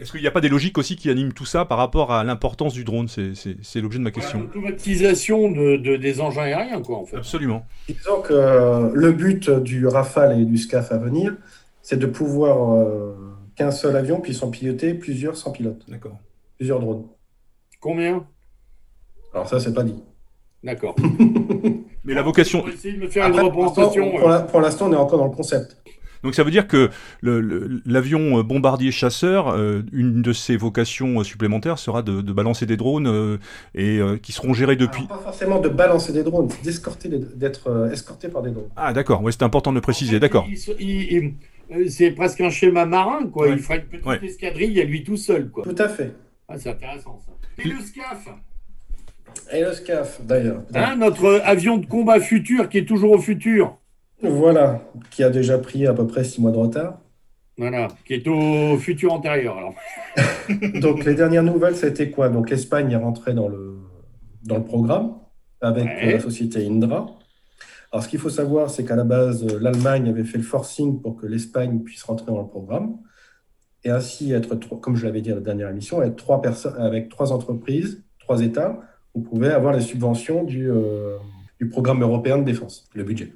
Est-ce qu'il n'y a pas des logiques aussi qui animent tout ça par rapport à l'importance du drone? C'est l'objet de ma question. L'automatisation de, des engins aériens, quoi, en fait. Absolument. Disons que euh, le but du Rafale et du SCAF à venir, c'est de pouvoir qu'un seul avion puisse en piloter plusieurs sans pilote. D'accord. Plusieurs drones. Combien? Alors ça, c'est pas dit. D'accord. Mais la vocation. Pour essayer de me faire une représentation. Pour l'instant, on est encore dans le concept. Donc ça veut dire que l'avion bombardier chasseur, euh, une de ses vocations supplémentaires sera de, balancer des drones euh, et euh, qui seront gérés depuis. pas forcément de balancer des drones, d'escorter, d'être escorté par des drones. Ah d'accord, ouais, c'est important de le préciser, d'accord. Euh, c'est presque un schéma marin, quoi. Il ferait une petite escadrille à lui tout seul, quoi. Tout à fait. Ah, c'est intéressant, ça. Et le SCAF? Et le SCAF, d'ailleurs. Hein, notre avion de combat futur qui est toujours au futur. Voilà, qui a déjà pris à peu près six mois de retard. Voilà, qui est au futur antérieur, alors. Donc, les dernières nouvelles, c'était quoi? Donc, l'Espagne est rentrée dans le, dans le programme avec la société Indra. Alors, ce qu'il faut savoir, c'est qu'à la base, l'Allemagne avait fait le forcing pour que l'Espagne puisse rentrer dans le programme et ainsi être, comme je l'avais dit à la dernière émission, être trois personnes, avec trois entreprises, trois États, vous pouvez avoir les subventions du, euh, du programme européen de défense, le budget.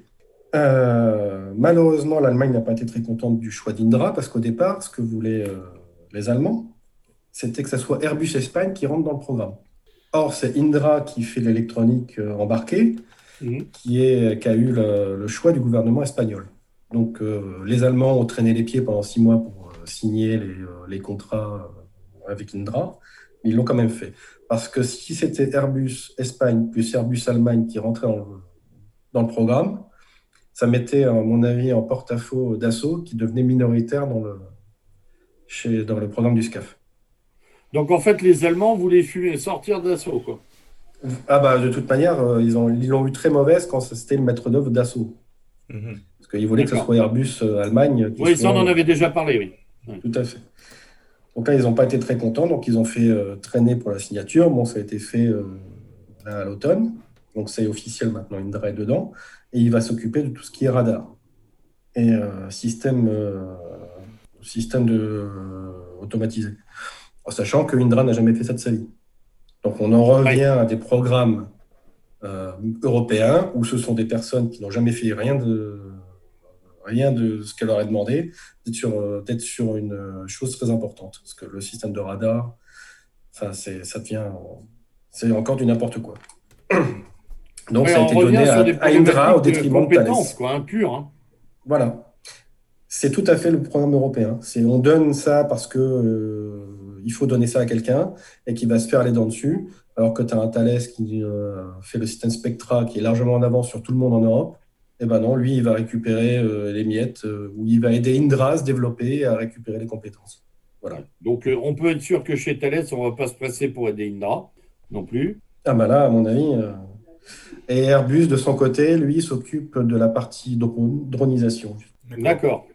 Euh, malheureusement, l'Allemagne n'a pas été très contente du choix d'Indra parce qu'au départ, ce que voulaient euh, les Allemands, c'était que ce soit Airbus Espagne qui rentre dans le programme. Or, c'est Indra qui fait l'électronique embarquée Mhm. qui, est, qui a eu le, choix du gouvernement espagnol. Donc euh, les Allemands ont traîné les pieds pendant six mois pour euh, signer les, euh, les, contrats avec Indra, mais ils l'ont quand même fait. Parce que si c'était Airbus Espagne plus Airbus Allemagne qui rentrait dans le, dans le programme, ça mettait, à mon avis, en porte-à-faux d'assaut qui devenait minoritaire dans le, chez, dans le programme du SCAF. Donc en fait, les Allemands voulaient sortir d'assaut, quoi. Ah bah de toute manière, euh, ils l'ont ils ont eu très mauvaise quand c'était le maître d'œuvre d'assaut. Mhm. Parce qu'ils voulaient que ce soit Airbus euh, Allemagne. Oui, ça on en avait déjà parlé, oui. Tout à fait. Donc là, ils n'ont pas été très contents, donc ils ont fait euh, traîner pour la signature. Bon, ça a été fait à l'automne, donc c'est officiel maintenant, Indra est dedans, et il va s'occuper de tout ce qui est radar et système, système de, automatisé. En sachant que Indra n'a jamais fait ça de sa vie. Donc on en revient à des programmes euh, européens où ce sont des personnes qui n'ont jamais fait rien de, rien de ce qu'elle leur a demandé, d'être sur, sur, une chose très importante. Parce que le système de radar, enfin, ça devient. C'est encore du n'importe quoi. Donc ça a été donné à, à Indra au détriment de, Thales. quoi, pur. Hein. Voilà. C'est tout à fait le programme européen. On donne ça parce que euh, il faut donner ça à quelqu'un et qui va se faire les dents dessus, alors que tu as un Thales qui euh, fait le système Spectra qui est largement en avance sur tout le monde en Europe. Et eh ben non, lui, il va récupérer euh, les miettes euh, ou il va aider Indra à se développer à récupérer les compétences. Voilà. Donc on peut être sûr que chez Thales, on ne va pas se presser pour aider Indra non plus. Ah ben là, à mon avis. Et Airbus, de son côté, lui, s'occupe de la partie dronisation. D'accord.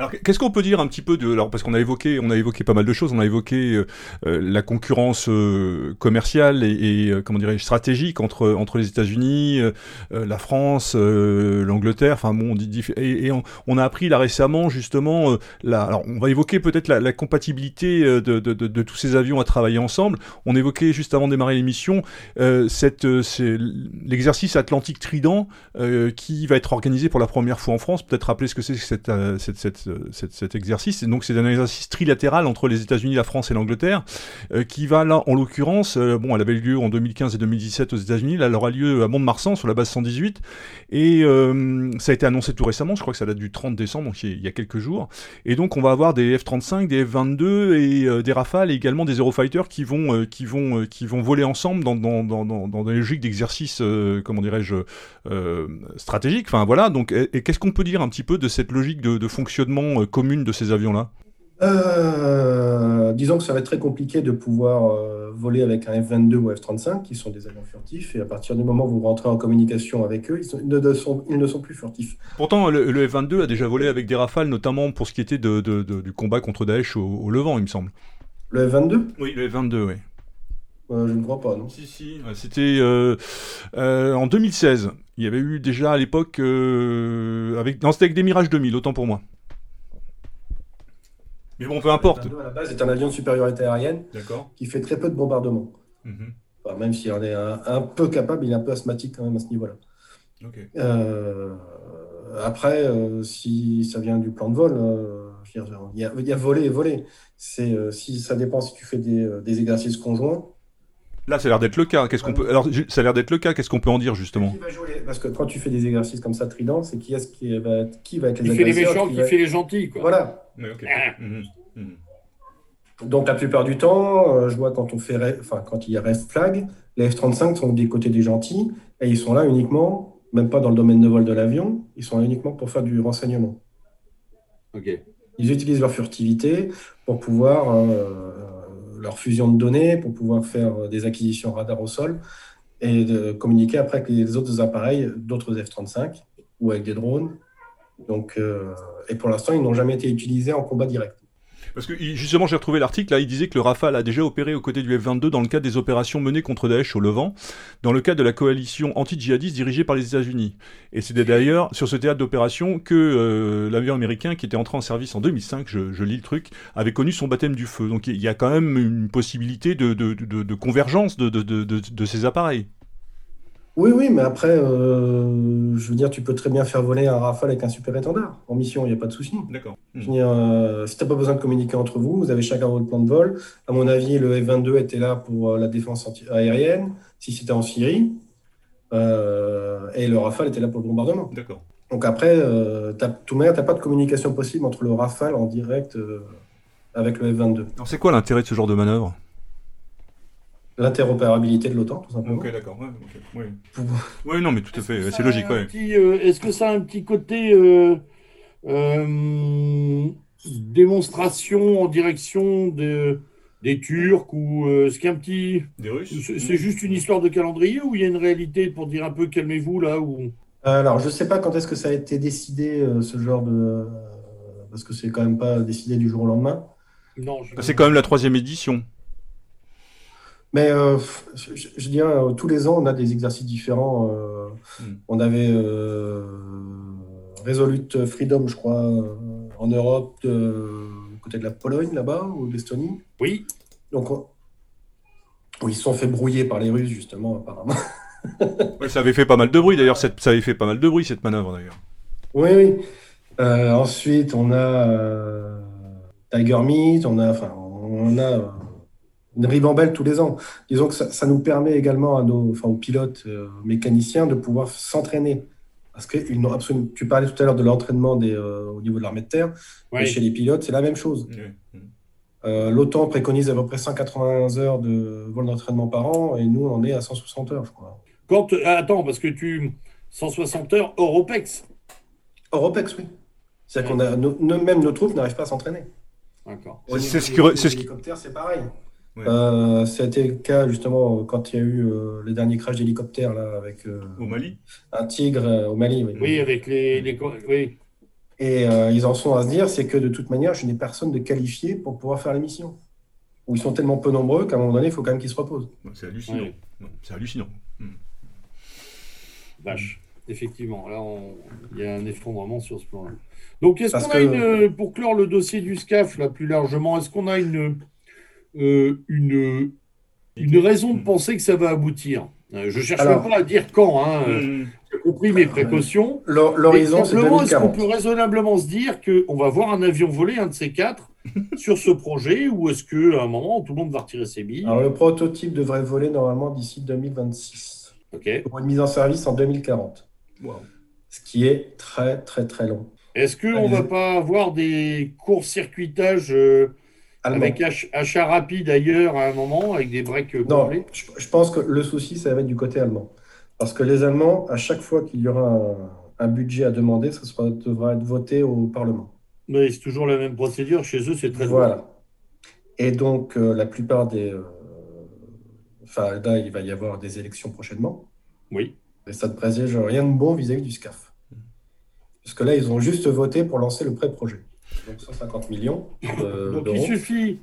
Alors, qu'est-ce qu'on peut dire un petit peu de, alors parce qu'on a évoqué, on a évoqué pas mal de choses, on a évoqué euh, euh, la concurrence euh, commerciale et, comment dirais-je stratégique entre entre les États-Unis, la France, l'Angleterre, enfin bon, on dit et, et on, a appris là récémment justement, la, alors on va évoquer peut-être la, la, compatibilité de, de, de, de, tous ces avions à travailler ensemble. On évoquait juste avant de démarrer l'émission cette l'exercice Atlantique Trident qui va être organisé pour la première fois en France. Peut-être rappeler ce que c'est cette, cette, cette cet, exercice. Et donc c'est un exercice trilatéral entre les États-Unis, la France et l'Angleterre, euh, qui va là, en l'occurrence, euh, bon, elle avait eu lieu en 2015 et 2017 aux États-Unis, là, elle aura lieu à Mont-de-Marsan sur la base 118, et euh, ça a été annoncé tout récemment, je crois que ça date du 30 décembre, donc il y a quelques jours. Et donc on va avoir des F-35, des F-22 et des Rafales et également des Eurofighter qui vont, qui vont, qui vont voler ensemble dans, dans, dans, dans, des logiques d'exercice, comment dirais-je, stratégique. Enfin voilà. Donc, et, qu'est-ce qu'on peut dire un petit peu de cette logique de fonctionnement euh, commune de ces avions-là euh, disons que ça va être très compliqué de pouvoir euh, voler avec un F-22 ou F-35, qui sont des avions furtifs, et à partir du moment où vous rentrez en communication avec eux, ils, ne, sont, ils ne, sont, plus furtifs. Pourtant, le, F-22 a déjà volé avec des rafales, notamment pour ce qui était de, du combat contre Daesh au, Levant, il me semble. Le F-22? Oui, le F-22, oui. je ne crois pas, non Si, si. C'était en 2016. Il y avait eu déjà à l'époque. avec... Non, c'était avec des Mirage 2000, autant pour moi. Mais bon, peu importe. à la base, c'est un avion de supériorité aérienne qui fait très peu de bombardement. Mhm. même s'il en est un, peu capable, il est un peu asthmatique quand même à ce niveau-là. Euh, après, euh, si ça vient du plan de vol, euh, il, y a, voler et voler. C'est, si ça dépend si tu fais des, exercices conjoints. Là, ça a l'air d'être le cas. Qu'est-ce qu'on peut Alors, ça a l'air d'être le cas. Qu'est-ce qu'on peut en dire justement Parce que quand tu fais des exercices comme ça, trident, c'est qui est-ce qui va être, qui va être les Qui fait les méchants, qui, fait les gentils, quoi. Voilà. Ah. Mhm. Mhm. Donc la plupart du temps, euh, je vois quand on fait, enfin quand il y a rest flag, les F-35 sont des côtés des gentils et ils sont là uniquement, même pas dans le domaine de vol de l'avion, ils sont là uniquement pour faire du renseignement. Ok. Ils utilisent leur furtivité pour pouvoir euh, leur fusion de données, pour pouvoir faire des acquisitions radar au sol et de communiquer après avec les autres appareils d'autres F-35 ou avec des drones. Euh, et pour l'instant, ils n'ont jamais été utilisés en combat direct. Parce que justement, j'ai retrouvé l'article, là, il disait que le Rafale a déjà opéré aux côtés du F-22 dans le cadre des opérations menées contre Daesh au Levant, dans le cadre de la coalition anti-djihadiste dirigée par les États-Unis. Et c'était d'ailleurs sur ce théâtre d'opération que euh, l'avion américain, qui était entré en service en 2005, je, lis le truc, avait connu son baptême du feu. Donc il y a quand même une possibilité de convergence de ces appareils. Oui, oui, mais après, euh, je veux dire, tu peux très bien faire voler un Rafale avec un super étendard. En mission, il n'y a pas de souci. D'accord. Je veux dire, euh, si tu n'as pas besoin de communiquer entre vous, vous avez chacun votre plan de vol. À mon avis, le F-22 était là pour euh, la défense aérienne, si c'était en Syrie. et le Rafale était là pour le bombardement. D'accord. Donc après, tout tu n'as pas de communication possible entre le Rafale en direct avec le F-22. C'est quoi l'intérêt de ce genre de manœuvre? L'interopérabilité de l'OTAN, tout simplement. Ok, d'accord. Oui, non, mais tout à fait, c'est logique. Euh, est-ce que ça a un petit côté euh, euh, démonstration en direction des Turcs ou ce qui est un petit. Des Russes C'est juste une histoire de calendrier ou il y a une réalité pour dire un peu calmez-vous là ou... Alors, je ne sais pas quand est-ce que ça a été décidé, ce genre de. Parce que c'est quand même pas décidé du jour au lendemain. Non, C'est quand même la troisième édition. Mais euh, je, dirais, euh, tous les ans, on a des exercices différents. Euh, hmm. On avait Resolute Freedom, je crois, en Europe, de, côté de la Pologne, là-bas, ou de l'Estonie. Oui. Donc, ils se sont fait brouiller par les Russes, justement, apparemment. ça avait fait pas mal de bruit, d'ailleurs. Ça avait fait pas mal de bruit, cette manœuvre, d'ailleurs. Oui, oui. ensuite, on a Tiger Meat, on a, enfin, on a une ribambelle tous les ans. Disons que ça, nous permet également à nos, enfin, aux pilotes, euh, mécaniciens de pouvoir s'entraîner. Parce que ils n'ont absolument, tu parlais tout à l'heure de l'entraînement des, euh, au niveau de l'armée de terre, mais chez les pilotes, c'est la même chose. Euh, L'OTAN préconise à peu près 180 heures de vol d'entraînement par an et nous, on est à 160 heures, je crois. Quand, attends, parce que tu. 160 heures hors OPEX OPEX, oui. C'est-à-dire qu'on a. même nos troupes n'arrivent pas à s'entraîner. D'accord. C'est ce que. C'est pareil. Euh, ça a été le cas justement quand il y a eu euh, les derniers crashs d'hélicoptères là avec euh, au Mali un tigre au Mali. Oui, avec les, oui. Et euh, ils en sont à se dire, c'est que de toute manière, je n'ai personne de qualifié pour pouvoir faire l'émission. Ou ils sont tellement peu nombreux qu'à un moment donné, il faut quand même qu'ils se reposent. C'est hallucinant. C'est hallucinant. Hmm. Vache, effectivement. Là, il y a un effondrement sur ce plan-là. Donc, est-ce qu'on a une, pour clore le dossier du SCAF, là, plus largement, est-ce qu'on a une, euh, une, une raison de penser que ça va aboutir euh, Je ne cherche pas à dire quand. Hein. Hmm. J'ai compris mes précautions. L'horizon, c'est Est-ce qu'on peut raisonnablement se dire qu'on va voir un avion voler, un de ces quatre, sur ce projet, ou est-ce qu'à un moment, tout le monde va retirer ses billes Alors, le prototype devrait voler normalement d'ici 2026. OK. Pour une mise en service en 2040. Ce qui est très, très, très long. Est-ce qu'on ne va pas avoir des courts-circuitages euh, avec achat rapide ailleurs à un moment, avec des breaks Non, je, pense que le souci, ça va être du côté allemand. Parce que les Allemands, à chaque fois qu'il y aura un, budget à demander, ça devra être voté au Parlement. Mais c'est toujours la même procédure. Chez eux, c'est très Voilà. Et donc, euh, la plupart des. Euh, enfin, là, il va y avoir des élections prochainement. Oui. Et ça ne présage rien de bon vis-à-vis du SCAF. Parce que là, ils ont juste voté pour lancer le pré-projet. Donc 150 millions. donc il suffit,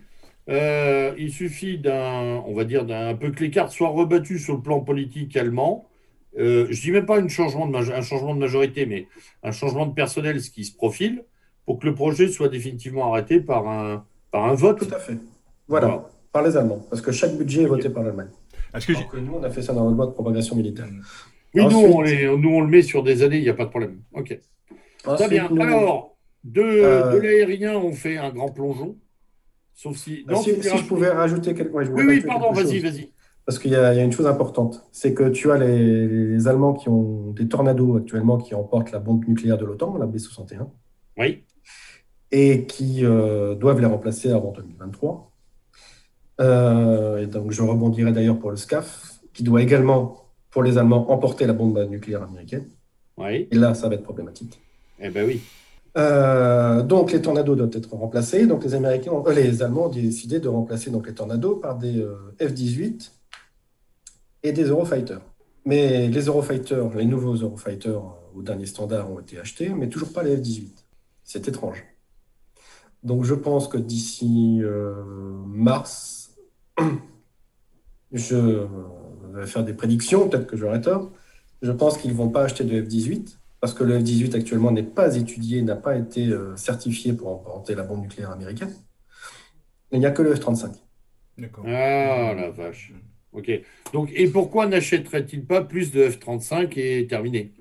euh, il suffit d'un, on va dire, d'un peu que les cartes soient rebattues sur le plan politique allemand. Euh, je dis même pas une changement de un changement de majorité, mais un changement de personnel, ce qui se profile, pour que le projet soit définitivement arrêté par un, par un vote. Tout à fait. Voilà, par les Allemands, parce que chaque budget est voté par l'Allemagne. Est-ce que, nous, on a fait ça dans notre loi de propagation militaire. Oui, nous, on nous, on le met sur des années, il n'y a pas de problème. Ok. Très bien. Alors, de, euh, l'aérien, on fait un grand plongeon. Sauf si. Si, je pouvais rajouter quelque chose. oui, oui, pardon, vas-y, vas-y. Parce qu'il y, a une chose importante, c'est que tu as les, Allemands qui ont des tornados actuellement qui emportent la bombe nucléaire de l'OTAN, la B-61. Oui. Et qui euh, doivent les remplacer avant 2023. Euh, et donc, je rebondirai d'ailleurs pour le SCAF, qui doit également, pour les Allemands, emporter la bombe nucléaire américaine. Oui. Et là, ça va être problématique. Eh ben oui. Euh, donc les tornados doivent être remplacés. Donc les Américains, euh, les Allemands ont décidé de remplacer donc les tornados par des euh, F-18 et des Eurofighter. Mais les Eurofighters, les nouveaux Eurofighters au dernier standard ont été achetés, mais toujours pas les F-18. C'est étrange. Donc je pense que d'ici mars, je vais faire des prédictions, peut-être que j'aurai tort. Je pense qu'ils ne vont pas acheter de F-18 parce que le F-18 actuellement n'est pas étudié, n'a pas été euh, certifié pour emporter la bombe nucléaire américaine. Il n'y a que le F-35. D'accord. Ah la vache. Ok. Donc, et pourquoi n'achèterait-il pas plus de F-35 et terminé?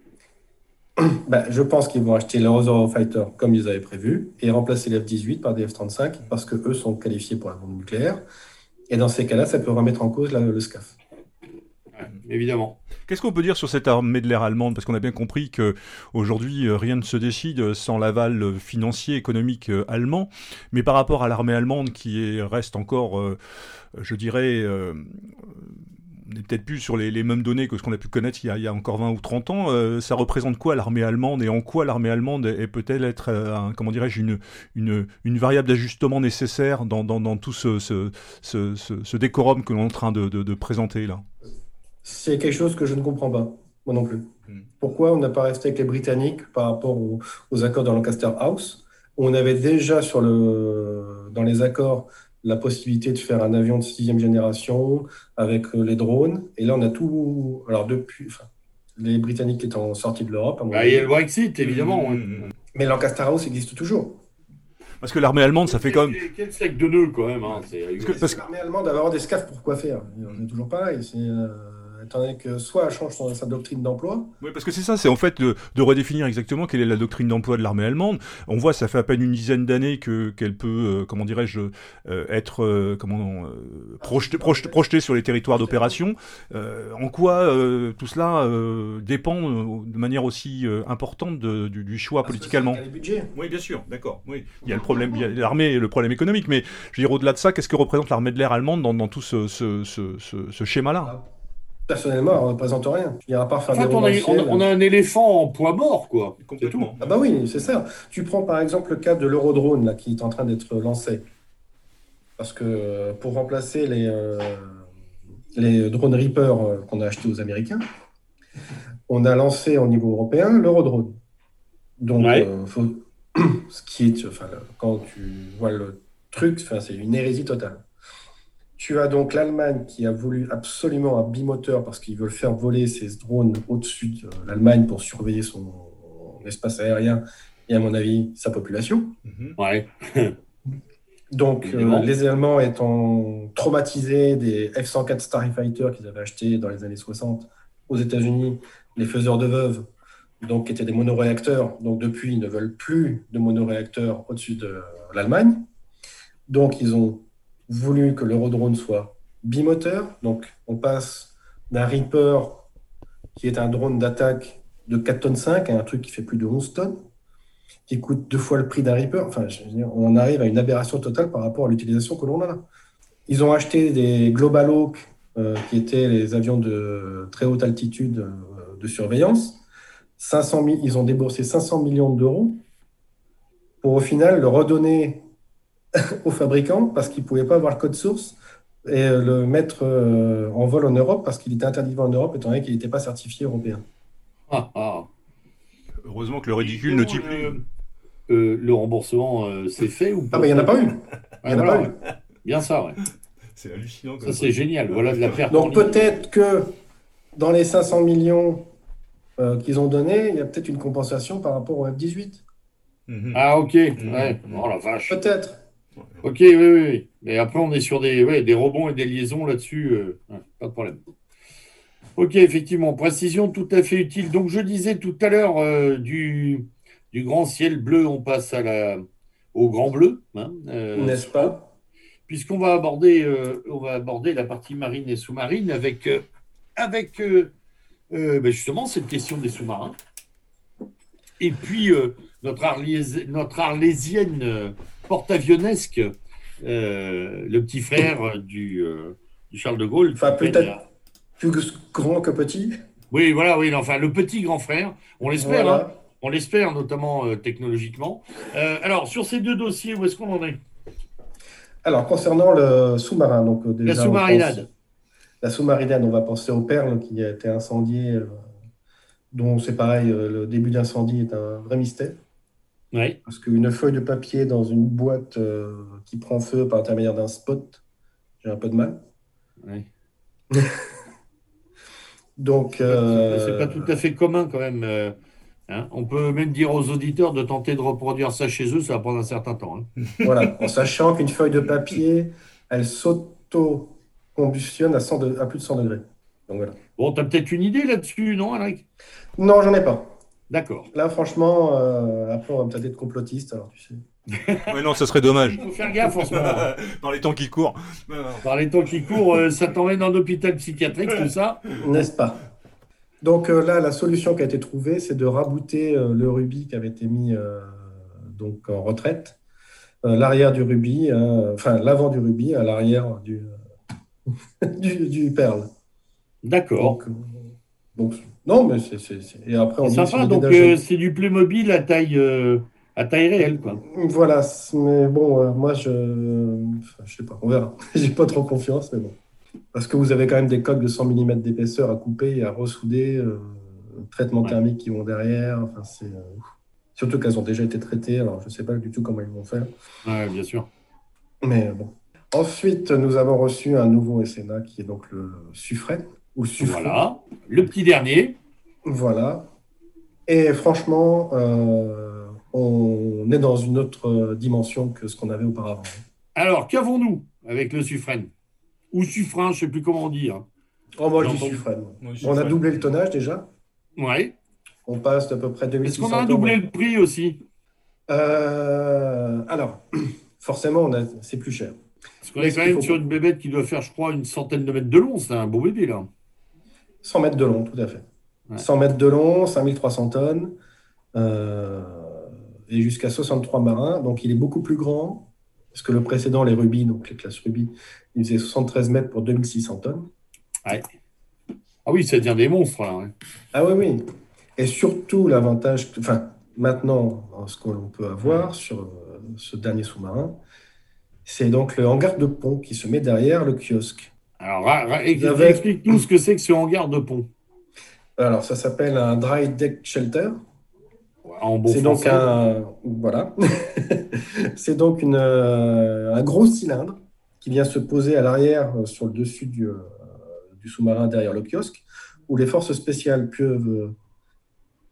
Ben, Je pense qu'ils vont acheter les Eurofighter comme ils avaient prévu et remplacer les F-18 par des F-35 parce qu'eux sont qualifiés pour la bombe nucléaire. Et dans ces cas-là, ça peut remettre en cause le SCAF. Évidemment. Qu'est-ce qu'on peut dire sur cette armée de l'air allemande? Parce qu'on a bien compris que aujourd'hui euh, rien ne se décide sans l'aval euh, financier, économique euh, allemand. Mais par rapport à l'armée allemande qui reste encore, je dirais, on n'est peut-être plus sur les, mêmes données que ce qu'on a pu connaître il y a, encore 20 ou 30 ans. ça représente quoi l'armée allemande et en quoi l'armée allemande peut-elle être, comment dirais-je, une, variable d'ajustement nécessaire dans, tout ce, ce, décorum que l'on est en train de présenter là? C'est quelque chose que je ne comprends pas, moi non plus. Hmm. Pourquoi on n'a pas resté avec les Britanniques par rapport aux, accords de Lancaster House? Où On avait déjà sur le, dans les accords la possibilité de faire un avion de sixième génération avec euh, les drones. Et là, on a tout. Alors, depuis. les Britanniques étant sortis de l'Europe. Bah, il y a le Brexit, évidemment. Hmm. Mais Lancaster House existe toujours. Parce que l'armée allemande, ça fait comme. Quel sec de nœuds, quand même. Hein, parce que, l'armée allemande, d'avoir des scafs pour quoi faire C'est toujours pareil. C'est. Euh, étant donné que soit elle change sa doctrine d'emploi. Oui, parce que c'est ça, c'est en fait de, redéfinir exactement quelle est la doctrine d'emploi de l'armée allemande. On voit, ça fait à peine une dizaine d'années que qu'elle peut, euh, comment dirais-je, euh, être euh, comment projetée, projeté sur les territoires d'opération. en quoi tout cela dépend de manière aussi importante du, choix politique allemand Oui, bien sûr, d'accord. Oui, il y a le problème, l'armée et le problème économique, mais je veux dire au-delà de ça, qu'est-ce que représente l'armée de l'air allemande dans, dans tout ce, ce, ce, ce schéma-là? Ah, Personnellement, elle ne représente rien. Il y a pas faire en fait, on, a, un éléphant en poids mort, quoi. Complètement. Ah bah oui, c'est ça. Tu prends par exemple le cas de l'Eurodrone, là, qui est en train d'être lancé. Parce que euh, pour remplacer les, euh, les drones Reaper euh, qu'on a achetés aux Américains, on a lancé au niveau européen l'Eurodrone. Donc, faut... ce qui est, enfin, quand tu vois le truc, enfin, c'est une hérésie totale. Tu as donc l'Allemagne qui a voulu absolument un bimoteur parce qu'ils veulent faire voler ses drones au-dessus de l'Allemagne pour surveiller son espace aérien et, à mon avis, sa population. Mhm. Ouais. Donc, euh, les Allemands étant traumatisés des F-104 Starfighter qu'ils avaient achetés dans les années 60 aux États-Unis, les faiseurs de veuves, donc qui étaient des monoréacteurs. Donc, depuis, ils ne veulent plus de monoréacteurs au-dessus de l'Allemagne. Donc, ils ont voulu que l'Eurodrone soit bimoteur. Donc, on passe d'un Reaper, qui est un drone d'attaque de 4 tonnes 5, à un truc qui fait plus de 11 tonnes qui coûte deux fois le prix d'un Reaper. Enfin, on arrive à une aberration totale par rapport à l'utilisation que l'on a là. Ils ont acheté des Global Hawk, euh, qui étaient les avions de très haute altitude euh, de surveillance. 500 000, ils ont déboursé 500 millions d'euros pour au final le redonner aux fabricants parce qu'ils ne pouvaient pas avoir le code source et le mettre euh, en vol en Europe parce qu'il était interdit de vol en Europe étant donné qu'il n'était pas certifié européen. Ah, ah. Heureusement que le ridicule ne tue plus. Euh, le remboursement euh, s'est fait ou pas Ah, mais il n'y en a pas eu. Il y en a pas eu. Bien ça, ouais. C'est hallucinant. Ça, c'est génial. Voilà de la perte. Donc peut-être que dans les 500 millions euh, qu'ils ont donnés, il y a peut-être une compensation par rapport au F-18. Mhm. Ah, ok. Mhm. Ouais. Oh la vache. Peut-être. Ok, oui, oui, oui. Mais après, on est sur des, ouais, des rebonds et des liaisons là-dessus. pas de problème. Ok, effectivement, précision tout à fait utile. Donc, je disais tout à l'heure du, du grand ciel bleu, on passe à la, au grand bleu. Hein, euh, N'est-ce pas? Puisqu'on va aborder, euh, on va aborder la partie marine et sous-marine avec, euh, avec ben justement cette question des sous-marins. Et puis notre, notre arlésienne porte-avionnesque, le petit frère du, Charles de Gaulle. Enfin, peut-être plus grand que petit. Oui, voilà, oui, enfin, le petit grand frère, on l'espère. Hein. On l'espère, notamment euh, technologiquement. Euh, alors, sur ces deux dossiers, où est-ce qu'on en est? Alors, concernant le sous-marin, donc euh, la sous-marinade. La sous-marinade, on va penser aux perles qui a été incendiées, dont c'est pareil, le début d'incendie est un vrai mystère. Parce qu'une feuille de papier dans une boîte qui prend feu par l'intermédiaire d'un spot, j'ai un peu de mal. Oui. Donc. C'est pas tout à fait commun quand même. Hein, on peut même dire aux auditeurs de tenter de reproduire ça chez eux, ça va prendre un certain temps. Hein. Voilà, en sachant qu'une feuille de papier, elle s'auto-combustionne à, à, plus de 100 degrés. Donc voilà. Bon, tu as peut-être une idée là-dessus, non, Alric? Non, j'en ai pas. D'accord. Là, franchement, euh, après, on va peut-être être complotiste, alors tu sais. oui, non, ça serait dommage. Il faut faire gaffe en ce moment. Dans les temps qui courent. Dans les temps qui courent, euh, ça t'emmène en hôpital psychiatrique, tout ça N'est-ce pas? Donc euh, là, la solution qui a été trouvée, c'est de rabooter euh, le Ruby qui avait été mis euh, donc en retraite, l'arrière du Ruby, enfin l'avant du Ruby à l'arrière du, du, Perle. D'accord. Donc, non, mais c'est et après on sympa. Donc c'est du Playmobil à taille à taille réelle, quoi. Voilà, mais bon, moi je, je sais pas, on verra. J'ai pas trop confiance, mais bon. Parce que vous avez quand même des coques de 100 mm d'épaisseur à couper et à ressouder, euh, traitements thermiques qui vont derrière. Enfin, c'est, euh, surtout qu'elles ont déjà été traitées, alors je ne sais pas du tout comment ils vont faire. Oui, bien sûr. Mais bon. Ensuite, nous avons reçu un nouveau SNA qui est donc le Suffret. Ou Voilà, le petit dernier. Voilà. Et franchement, euh, on est dans une autre dimension que ce qu'on avait auparavant. Alors, qu'avons-nous avec le Suffren? Ou suffrain, je ne sais plus comment dire. Oh, moi, je dis suffrain. On a doublé le tonnage déjà. Oui. On passe d'à peu près 2600 Est-ce qu'on a doublé le prix aussi? Euh, Alors, forcément, c'est plus cher. Parce qu'on est quand même sur une bébête qui doit faire, je crois, une centaine de mètres de long. C'est un beau bébé, là. 100 mètres de long, tout à fait. 100 mètres de long, 5300 tonnes, euh, et jusqu'à 63 marins. Donc, il est beaucoup plus grand, parce que le précédent, les rubis, donc les classes rubis, il faisait 73 mètres pour 2600 tonnes. Ah oui, ça devient des monstres. Ah oui, oui. Et surtout, l'avantage, enfin, maintenant, ce qu'on peut avoir sur euh, ce dernier sous-marin, c'est donc le hangar de pont qui se met derrière le kiosque. Alors, explique-nous ce que c'est que ce hangar de pont. Alors, ça s'appelle un dry deck shelter. c'est donc un voilà, c'est donc une, un gros cylindre qui vient se poser à l'arrière sur le dessus du, du sous-marin derrière le kiosque, où les forces spéciales peuvent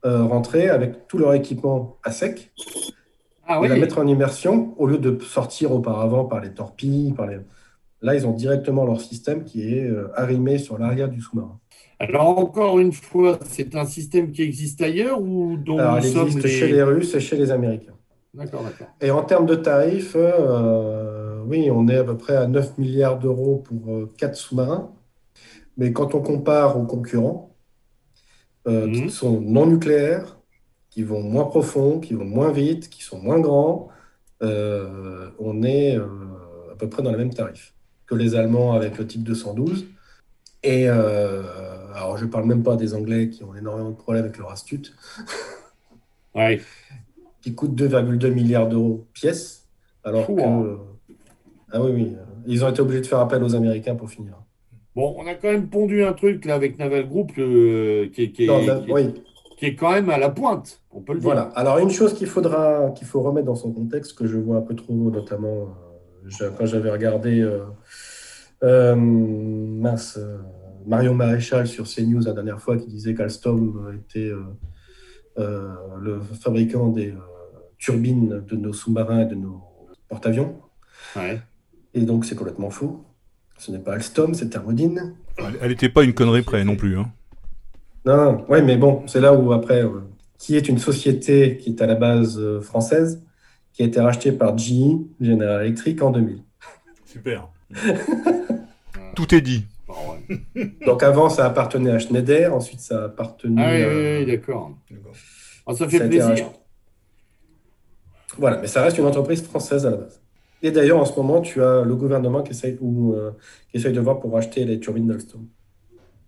rentrer avec tout leur équipement à sec ah et la mettre en immersion au lieu de sortir auparavant par les torpilles. Par les... Là, ils ont directement leur système qui est euh, arrimé sur l'arrière du sous-marin. Alors, encore une fois, c'est un système qui existe ailleurs ou dont Alors, il existe chez les Russes et chez les Américains. D'accord, d'accord. Et en termes de tarifs, euh, oui, on est à peu près à 9 milliards d'euros pour euh, 4 sous-marins. Mais quand on compare aux concurrents, euh, qui mhm. sont non nucléaires, qui vont moins profond, qui vont moins vite, qui sont moins grands, on est à peu près dans les mêmes tarifs que les Allemands avec le type 212. Et euh, alors, je ne parle même pas des Anglais qui ont énormément de problèmes avec leur astute, ouais. qui coûte 2,2 milliards d'euros pièce, alors que. Hein. ah oui, oui, ils ont été obligés de faire appel aux Américains pour finir. Bon, on a quand même pondu un truc là avec Naval Group qui, qui, oui qui est quand même à la pointe, on peut le dire. Voilà. Alors, une chose qu'il faudra, qu'il faut remettre dans son contexte, que je vois un peu trop, notamment euh, quand j'avais regardé euh, euh, mince, Marion Maréchal sur CNews la dernière fois, qui disait qu'Alstom était le fabricant des turbines de nos sous-marins et de nos porte-avions. Ouais. Et donc, c'est complètement faux. Ce n'est pas Alstom, c'est Thermodine. Elle n'était pas une connerie près non plus. Hein. Non, oui, mais bon, c'est là où après, euh, qui est une société qui est à la base euh, française, qui a été rachetée par GE, General Electric, en 2000. Super. Tout est dit. Donc avant, ça appartenait à Schneider, ensuite ça a appartenu. Ah oui, oui, d'accord. Ah, ça fait plaisir. Voilà, mais ça reste une entreprise française à la base. Et d'ailleurs, en ce moment, tu as le gouvernement qui essaye, ou, euh, qui essaye de voir pour acheter les turbines d'Alstom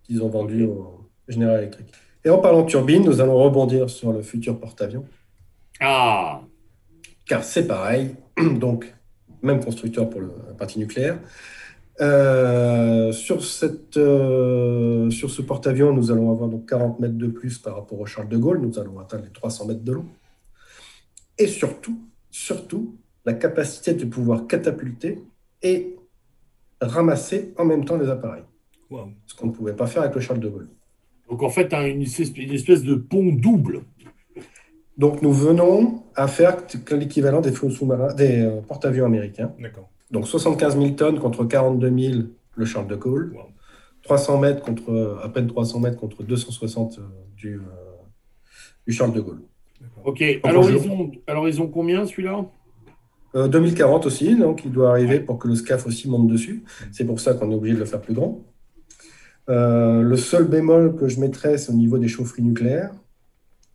qu'ils ont vendues au, Général Electric. Et en parlant de turbine, nous allons rebondir sur le futur porte-avions. Ah Car c'est pareil, donc même constructeur pour le, la partie nucléaire. Euh, sur, cette, euh, sur ce porte-avions, nous allons avoir donc 40 mètres de plus par rapport au Charles de Gaulle. Nous allons atteindre les 300 mètres de long. Et surtout, surtout, la capacité de pouvoir catapulter et ramasser en même temps les appareils. Ce qu'on ne pouvait pas faire avec le Charles de Gaulle. Donc en fait, une espèce de pont double. Donc nous venons à faire l'équivalent des sous-marins, des euh, porte-avions américains. D'accord. Donc 75 000 tonnes contre 42 000 le Charles de Gaulle. 300 mètres contre à peine 300 mètres contre 260 euh, du, euh, du Charles de Gaulle. Ok. Alors ils, ont, alors ils ont combien celui-là? 2040 aussi, donc il doit arriver pour que le SCAF aussi monte dessus. C'est pour ça qu'on est obligé de le faire plus grand. Euh, le seul bémol que je mettrais, c'est au niveau des chaufferies nucléaires.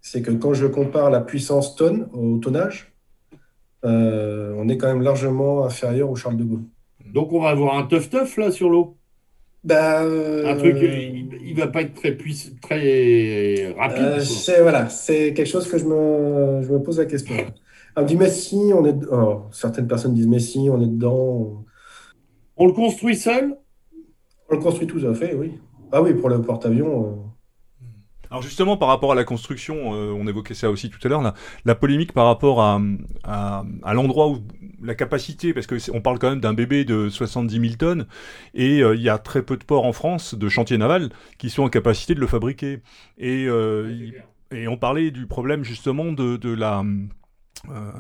C'est que quand je compare la puissance tonne au tonnage, euh, on est quand même largement inférieur au Charles de Gaulle. Donc on va avoir un teuf-teuf là sur l'eau? Bah, Un truc, il, ne va pas être très, très rapide. c'est voilà, c'est quelque chose que je me, je me pose la question. On dit Messi, on est, oh, certaines personnes disent Messi, on est dedans. On le construit seul? On le construit tout à fait, oui. Ah oui, pour le porte-avions. Euh. Alors justement, par rapport à la construction, euh, on évoquait ça aussi tout à l'heure, la, polémique par rapport à, à, l'endroit où la capacité, parce qu'on parle quand même d'un bébé de 70 000 tonnes, et euh, il y a très peu de ports en France, de chantiers navals, qui sont en capacité de le fabriquer. Et, et on parlait du problème justement de, de la euh,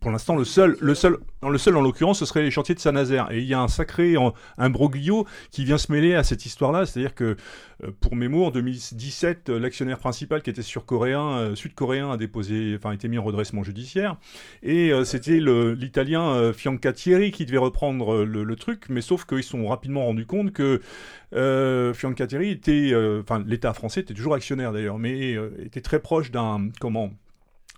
pour l'instant, le seul, le seul, le seul en l'occurrence, ce serait les chantiers de Saint-Nazaire. Et il y a un sacré un broglio qui vient se mêler à cette histoire-là. C'est-à-dire que, euh, pour mémoire, en 2017, l'actionnaire principal qui était sur-coréen, euh, sud-coréen, a déposé, enfin, été mis en redressement judiciaire. Et c'était l'italien Fiancatieri qui devait reprendre le, truc, mais sauf qu'ils se sont rapidement rendus compte que Fiancatieri était, enfin, l'État français était toujours actionnaire d'ailleurs, mais était très proche d'un, comment, euh,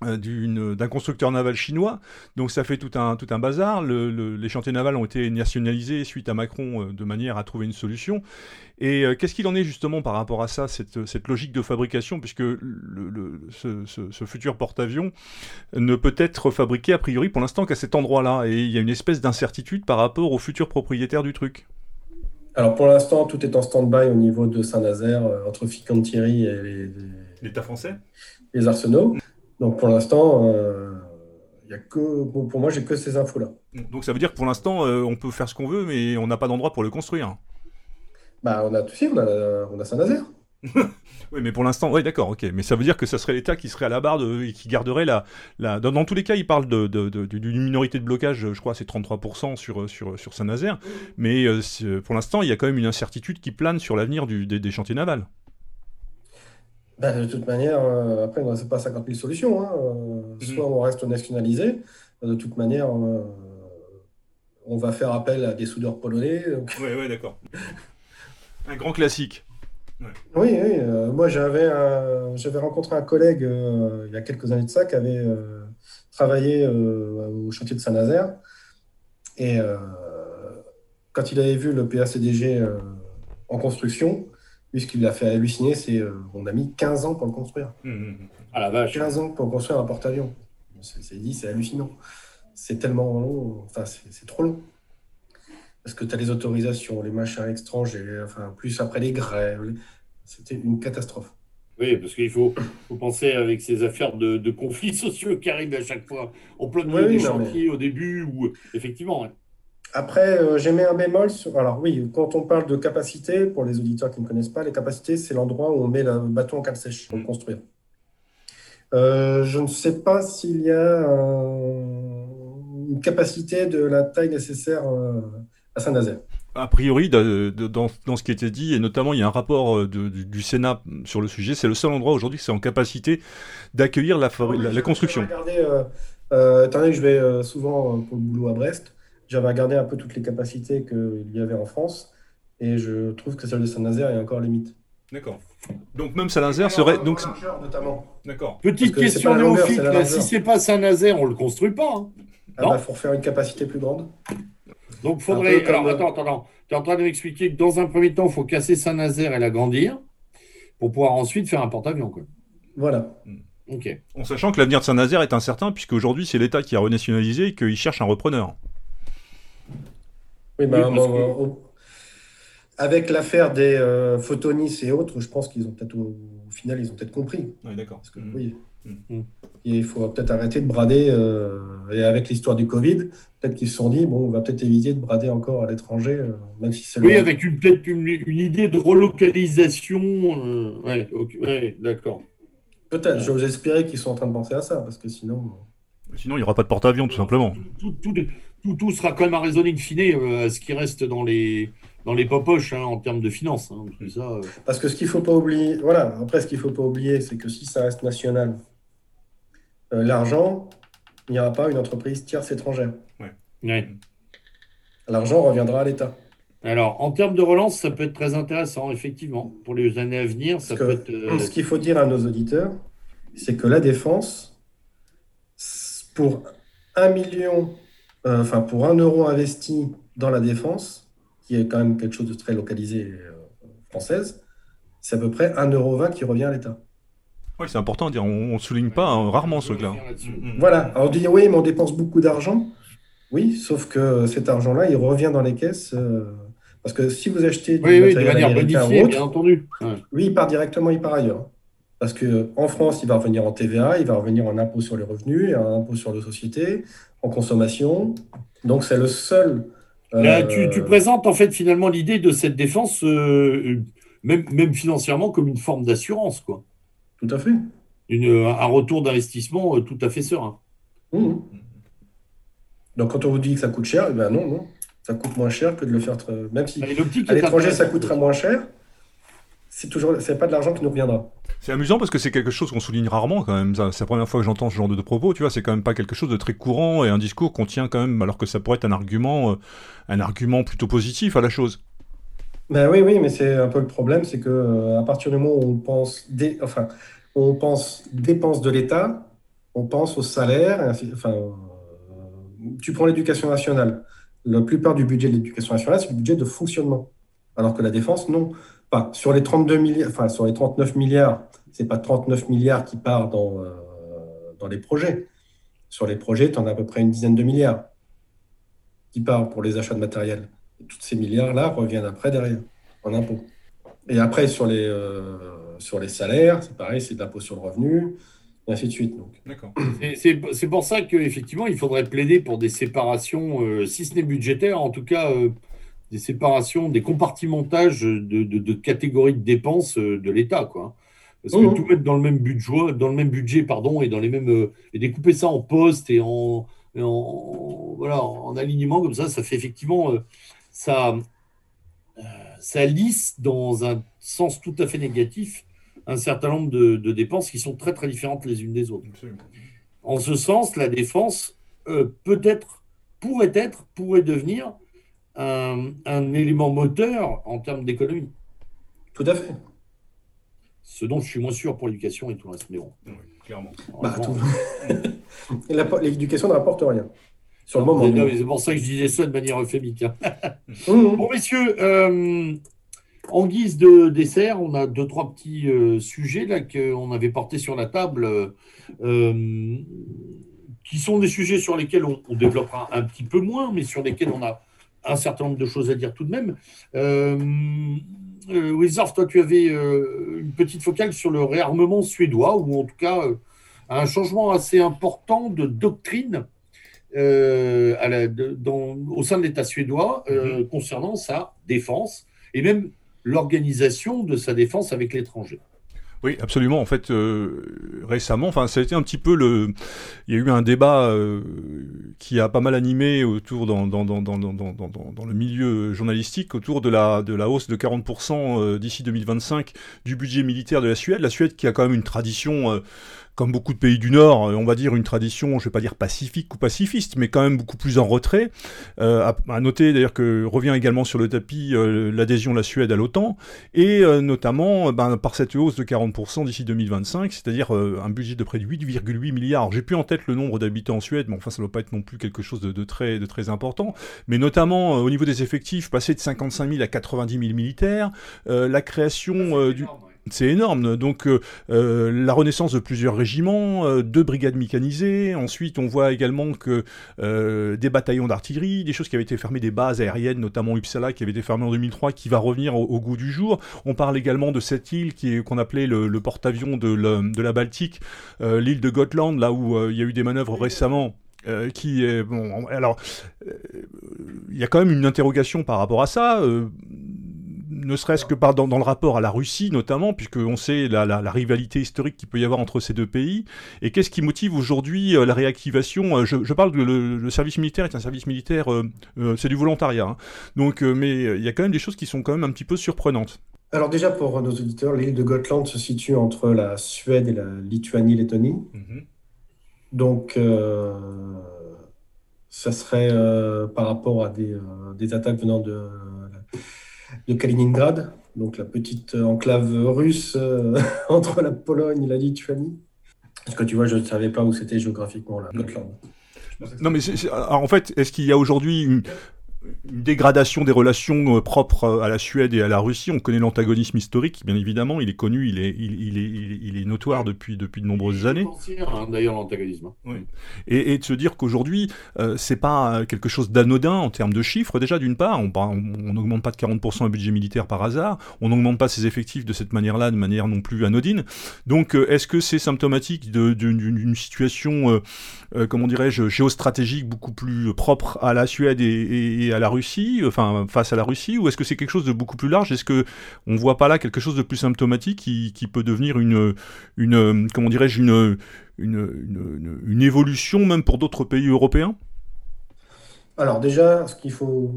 d'un constructeur naval chinois. Donc ça fait tout un, tout un bazar. les chantiers navals ont été nationalisés suite à Macron euh, de manière à trouver une solution. Et euh, qu'est-ce qu'il en est justement par rapport à ça, cette, cette logique de fabrication, puisque le, ce, futur porte-avions ne peut être fabriqué a priori pour l'instant qu'à cet endroit-là. Et il y a une espèce d'incertitude par rapport au futur propriétaire du truc. Alors pour l'instant, tout est en stand-by au niveau de Saint-Nazaire, entre Fincantieri et l'État français? Les arsenaux. Donc pour l'instant, il a que, pour moi, j'ai que ces infos-là. Donc ça veut dire que pour l'instant, on peut faire ce qu'on veut, mais on n'a pas d'endroit pour le construire. Bah, on a tout on a, on a Saint-Nazaire. oui, mais pour l'instant, oui, d'accord, ok. Mais ça veut dire que ça serait l'État qui serait à la barre et qui garderait la. la... Dans, tous les cas, il parle d'une de, minorité de blocage, je crois, c'est 33% sur, sur, sur Saint-Nazaire. Mais euh, pour l'instant, il y a quand même une incertitude qui plane sur l'avenir des, chantiers navals. Ben, de toute manière, euh, après, c'est pas 50 000 solutions. Hein. Euh, mhm. soit on reste nationalisé, de toute manière, on va faire appel à des soudeurs polonais. Oui, oui, d'accord. Un grand classique. Oui, oui. Euh, moi, j'avais, j'avais rencontré un collègue euh, il y a quelques années de ça qui avait euh, travaillé au chantier de Saint-Nazaire. Et quand il avait vu le PACDG en construction, lui, ce qui l'a fait halluciner, c'est qu'on a mis 15 ans pour le construire. Mmh, mmh, mmh. Ah la vache. 15 ans pour construire un porte-avions. C'est dit, c'est hallucinant. C'est tellement long, enfin, c'est trop long parce que tu as les autorisations, les machins étrangers, enfin, plus après les grèves. C'était une catastrophe. Oui, parce qu'il faut, penser avec ces affaires de, conflits sociaux qui arrivent à chaque fois en plein milieu des chantiers au début, ou effectivement. Après, euh, j'ai mis un bémol sur. Alors, oui, quand on parle de capacité, pour les auditeurs qui ne connaissent pas, les capacités, c'est l'endroit où on met le bâton en cale sèche pour le construire. Euh, je ne sais pas s'il y a une capacité de la taille nécessaire. Euh, à Saint-Nazaire. A priori, dans, ce qui était dit, et notamment il y a un rapport du, Sénat sur le sujet, c'est le seul endroit aujourd'hui qui est en capacité d'accueillir la, la, construction. Euh, euh, que je vais souvent pour le boulot à Brest, j'avais regardé un peu toutes les capacités qu'il y avait en France, et je trouve que celle de Saint-Nazaire est encore limite. D'accord. Donc même Saint-Nazaire serait... Donc... notamment. D'accord. Petite question néophyte, si c'est pas Saint-Nazaire, on le construit pas. Hein. Ah bah, faut faire une capacité plus grande. Donc, il faudrait. Alors, attends, attends, Tu es en train de m'expliquer que dans un premier temps, il faut casser Saint-Nazaire et l'agrandir pour pouvoir ensuite faire un porte-avions. Voilà. Hmm. Ok. En sachant que l'avenir de Saint-Nazaire est incertain, puisque aujourd'hui, c'est l'État qui a renationalisé et qu'il cherche un repreneur. Oui, bah, avec l'affaire des euh, Photonis et autres, je pense qu'ils ont peut-être, au, final, ils ont peut-être compris. Oui, d'accord. Hmm. Oui. Hmm. Il faut peut-être arrêter de brader. Euh, et avec l'histoire du Covid, peut-être qu'ils se sont dit, bon, on va peut-être éviter de brader encore à l'étranger, euh, même si c'est Oui, avec peut-être une, idée de relocalisation. Euh, oui, d'accord. Peut-être, j'ose espérer qu'ils sont en train de penser à ça, parce que sinon. Sinon, il n'y aura pas de porte-avions, tout simplement. Tout, tout, sera quand même à raisonner in fine à ce qui reste dans les, dans les poches hein, en termes de finances. Hein, ça, Parce que ce qu'il ne faut pas oublier, voilà, après, ce qu'il ne faut pas oublier, c'est que si ça reste national, euh, l'argent il n'y aura pas une entreprise tierce étrangère. L'argent reviendra à l'État. Alors, en termes de relance, ça peut être très intéressant, effectivement. Pour les années à venir, ça peut être. Euh, ce qu'il faut dire à nos auditeurs, c'est que la défense, pour un million, euh, enfin, pour un euro investi dans la défense, qui est quand même quelque chose de très localisé française, c'est à peu près 1,20 euro qui revient à l'État. Oui, c'est important à dire. On ne souligne pas hein, rarement ce truc-là. Voilà. Alors on dit oui, mais on dépense beaucoup d'argent. Oui, sauf que cet argent-là, il revient dans les caisses. Euh, parce que si vous achetez du oui, matériel américain ou autre, bien entendu. oui, il part directement, il part ailleurs. Parce qu'en France, il va revenir en TVA, il va revenir en impôt sur les revenus, en impôt sur les sociétés, en consommation. Donc c'est le seul. Là, tu, tu, euh, présentes en fait finalement l'idée de cette défense, euh, même, même financièrement, comme une forme d'assurance, quoi. Tout à fait. Une, un retour d'investissement euh, tout à fait serein. Mmh. Donc quand on vous dit que ça coûte cher, eh ben non, non. Ça coûte moins cher que de le faire. Même si à l'étranger ça coûtera moins cher, c'est toujours c'est pas de l'argent qui nous reviendra. C'est amusant parce que c'est quelque chose qu'on souligne rarement quand même. C'est la première fois que j'entends ce genre de, propos. Tu vois, c'est quand même pas quelque chose de très courant et un discours qu'on tient quand même, alors que ça pourrait être un argument, euh, un argument plutôt positif à la chose. Ben oui, oui, mais c'est un peu le problème, c'est que euh, à partir du moment où on pense, enfin, on pense dépenses de l'État, on pense au salaire. Enfin, euh, tu prends l'éducation nationale. La plupart du budget de l'éducation nationale, c'est le budget de fonctionnement, alors que la défense, non. Sur les 32 milliards, enfin sur les 39 milliards, pas 39 milliards qui partent dans, euh, dans les projets. Sur les projets, tu en as à peu près une dizaine de milliards qui partent pour les achats de matériel tous ces milliards-là reviennent après derrière, en impôts. Et après, sur les, euh, salaires, c'est pareil, c'est de l'impôt sur le revenu. et ainsi de suite. C'est pour ça qu'effectivement, il faudrait plaider pour des séparations, euh, si ce n'est budgétaire, en tout cas des séparations, des compartimentages de, catégories de dépenses euh, de l'État. quoi. Parce que mmh. tout mettre dans le même budget, dans le même budget pardon, et, dans les mêmes, et découper ça en postes et en, voilà, en alignement comme ça, ça fait effectivement. ça, ça lisse dans un sens tout à fait négatif un certain nombre de, dépenses qui sont très très différentes les unes des autres. En ce sens, la défense euh, peut-être, pourrait être, pourrait devenir un, élément moteur en termes d'économie. Tout à fait. Ce dont je suis moins sûr pour l'éducation et tout le reste. Mais bon. clairement. Bah, l'éducation ne rapporte rien. Sur le moment. C'est pour ça que je disais ça de manière euphémique. Hein. Mmh. bon, messieurs, euh, en guise de dessert, on a deux, trois petits euh, sujets là qu'on avait portés sur la table, euh, qui sont des sujets sur lesquels on, développera un petit peu moins, mais sur lesquels on a un certain nombre de choses à dire tout de même. Euh, Wizard, toi, tu avais une petite focale sur le réarmement suédois, ou en tout cas un changement assez important de doctrine à la, dans, au sein de l'État suédois mm-hmm. concernant sa défense et même l'organisation de sa défense avec l'étranger. Oui, absolument. En fait, euh, récemment, enfin, ça a été un petit peu le. Il y a eu un débat euh, qui a pas mal animé autour dans, dans, dans, dans, le milieu journalistique autour de la, de la hausse de 40% euh, d'ici 2025 du budget militaire de la Suède. La Suède qui a quand même une tradition comme beaucoup de pays du Nord, euh, on va dire une tradition, je ne vais pas dire pacifique ou pacifiste, mais quand même beaucoup plus en retrait. Euh, à, noter d'ailleurs que revient également sur le tapis euh, l'adhésion de la Suède à l'OTAN, et notamment ben, par cette hausse de 40% d'ici 2025, c'est-à-dire un budget de près de 8,8 milliards. J'ai plus en tête le nombre d'habitants en Suède, mais enfin ça ne doit pas être non plus quelque chose de, très, de très important. Mais notamment au niveau des effectifs, passer de 55 000 à 90 000 militaires, la création du... C'est énorme. Donc euh, euh, la renaissance de plusieurs régiments, euh, deux brigades mécanisées. Ensuite, on voit également que des bataillons d'artillerie, des choses qui avaient été fermées, des bases aériennes, notamment Uppsala, qui avait été fermée en 2003, qui va revenir au, goût du jour. On parle également de cette île qu'on appelait le, porte-avions de, de, la Baltique, l'île de Gotland, là où il y a eu des manœuvres récemment. qui est bon alors il y a quand même une interrogation par rapport à ça ne serait-ce que par, dans, le rapport à la Russie notamment, puisqu'on sait la, rivalité historique qu'il peut y avoir entre ces deux pays. Et qu'est-ce qui motive aujourd'hui euh, la réactivation euh, je, parle de le, service militaire est un service militaire, euh, c'est du volontariat. Hein. Donc, mais il y a quand même des choses qui sont quand même un petit peu surprenantes. Alors déjà pour nos auditeurs, l'île de Gotland se situe entre la Suède et la Lituanie-Lettonie. Mhm. Donc ça serait par rapport à des, des attaques venant de de Kaliningrad, donc la petite enclave russe euh, entre la Pologne et la Lituanie. Parce que tu vois, je ne savais pas où c'était géographiquement, la Gotland. Non, mais en fait, est-ce qu'il y a aujourd'hui une, une dégradation des relations euh, propres euh, à la Suède et à la Russie. On connaît l'antagonisme historique, bien évidemment, il est connu, il est, il, est, il est notoire depuis, depuis de nombreuses années. Hein, d'ailleurs, l'antagonisme. Oui. Et, de se dire qu'aujourd'hui, euh, c'est pas quelque chose d'anodin en termes de chiffres. Déjà, d'une part, on n'augmente pas de 40% le budget militaire par hasard, on n'augmente pas ses effectifs de cette manière-là, de manière non plus anodine. Donc, est-ce que c'est symptomatique d'une situation, comment dirais-je, géostratégique beaucoup plus propre à la Suède et, et à la Russie, enfin face à la Russie, ou est-ce que c'est quelque chose de beaucoup plus large? Est-ce que on voit pas là quelque chose de plus symptomatique qui, peut devenir une, une comment dirais-je, une, une, une, évolution même pour d'autres pays européens? Alors déjà, ce qu'il faut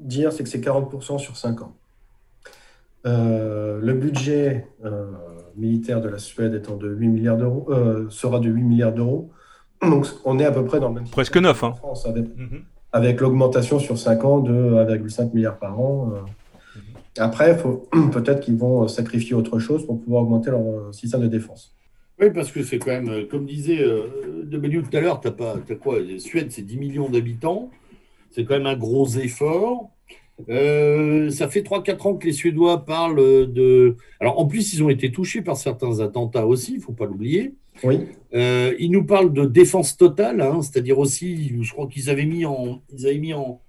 dire, c'est que c'est 40% sur 5 ans. Euh, le budget euh, militaire de la Suède étant de 8 milliards d'euros, euh, sera de 8 milliards d'euros. Donc on est à peu près dans le même Presque 9, hein. France, avec, avec l'augmentation sur 5 ans de 1,5 milliard par an. Euh. Après, peut-être qu'ils vont sacrifier autre chose pour pouvoir augmenter leur euh, système de défense. Oui, parce que c'est quand même, euh, comme disait de tout à l'heure, tu as, pas, as quoi Suède, c'est 10 millions d'habitants. C'est quand même un gros effort. ça fait 3-4 ans que les Suédois parlent de. Alors, en plus, ils ont été touchés par certains attentats aussi, il ne faut pas l'oublier. Oui. Euh, il nous parle de défense totale, hein, c'est-à-dire aussi, je crois qu'ils avaient mis en, ils avaient mis en,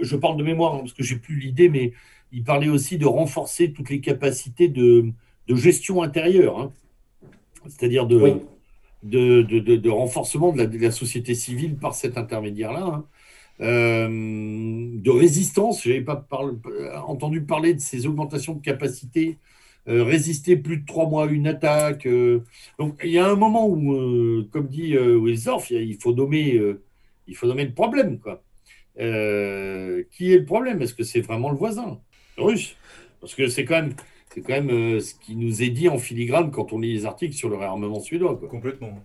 je parle de mémoire hein, parce que j'ai plus l'idée, mais il parlait aussi de renforcer toutes les capacités de, gestion intérieure. Hein. c'est-à-dire de, de, de, renforcement de la, société civile par cet intermédiaire-là, euh, de résistance. Je n'avais pas entendu parler de ces augmentations de capacité, euh, résister plus de trois mois à une attaque. Euh. donc il y a un moment où, comme dit Wilsorf, il faut nommer, il faut nommer le problème. Quoi. qui est le problème? Est-ce que c'est vraiment le voisin russe? Parce que c'est quand même c'est quand même euh, ce qui nous est dit en filigrane quand on lit les articles sur le réarmement suédois. Complètement.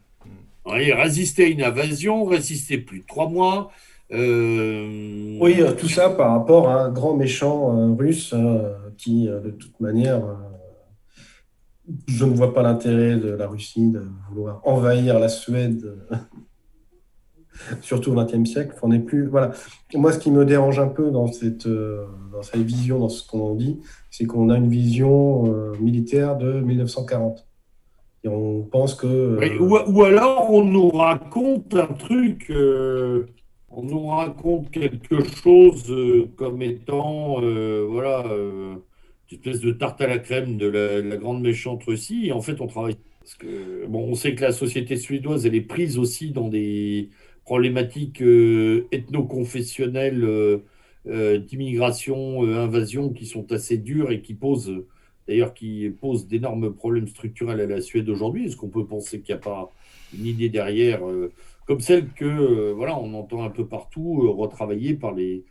résister à une invasion, résister plus de trois mois. Euh, oui, euh, tout ça par rapport à un grand méchant russe qui, de toute manière, je ne vois pas l'intérêt de la Russie de vouloir envahir la Suède surtout au XXe siècle. On plus, voilà. Moi, ce qui me dérange un peu dans cette, euh, dans cette vision, dans ce qu'on dit, c'est qu'on a une vision euh, militaire de 1940. Et on pense que. Euh, ou, alors, on nous raconte un truc. on nous raconte quelque chose comme étant, voilà, une espèce de tarte à la crème de la, grande méchante Russie. En fait, on travaille. Parce que, bon, on sait que la société suédoise, elle est prise aussi dans des, problématiques euh, ethno-confessionnelles euh, euh, d'immigration, invasion qui sont assez dures et qui posent d'ailleurs qui posent d'énormes problèmes structurels à la Suède aujourd'hui. Est-ce qu'on peut penser qu'il n'y a pas une idée derrière, comme celle que voilà, on entend un peu partout, retravaillée par les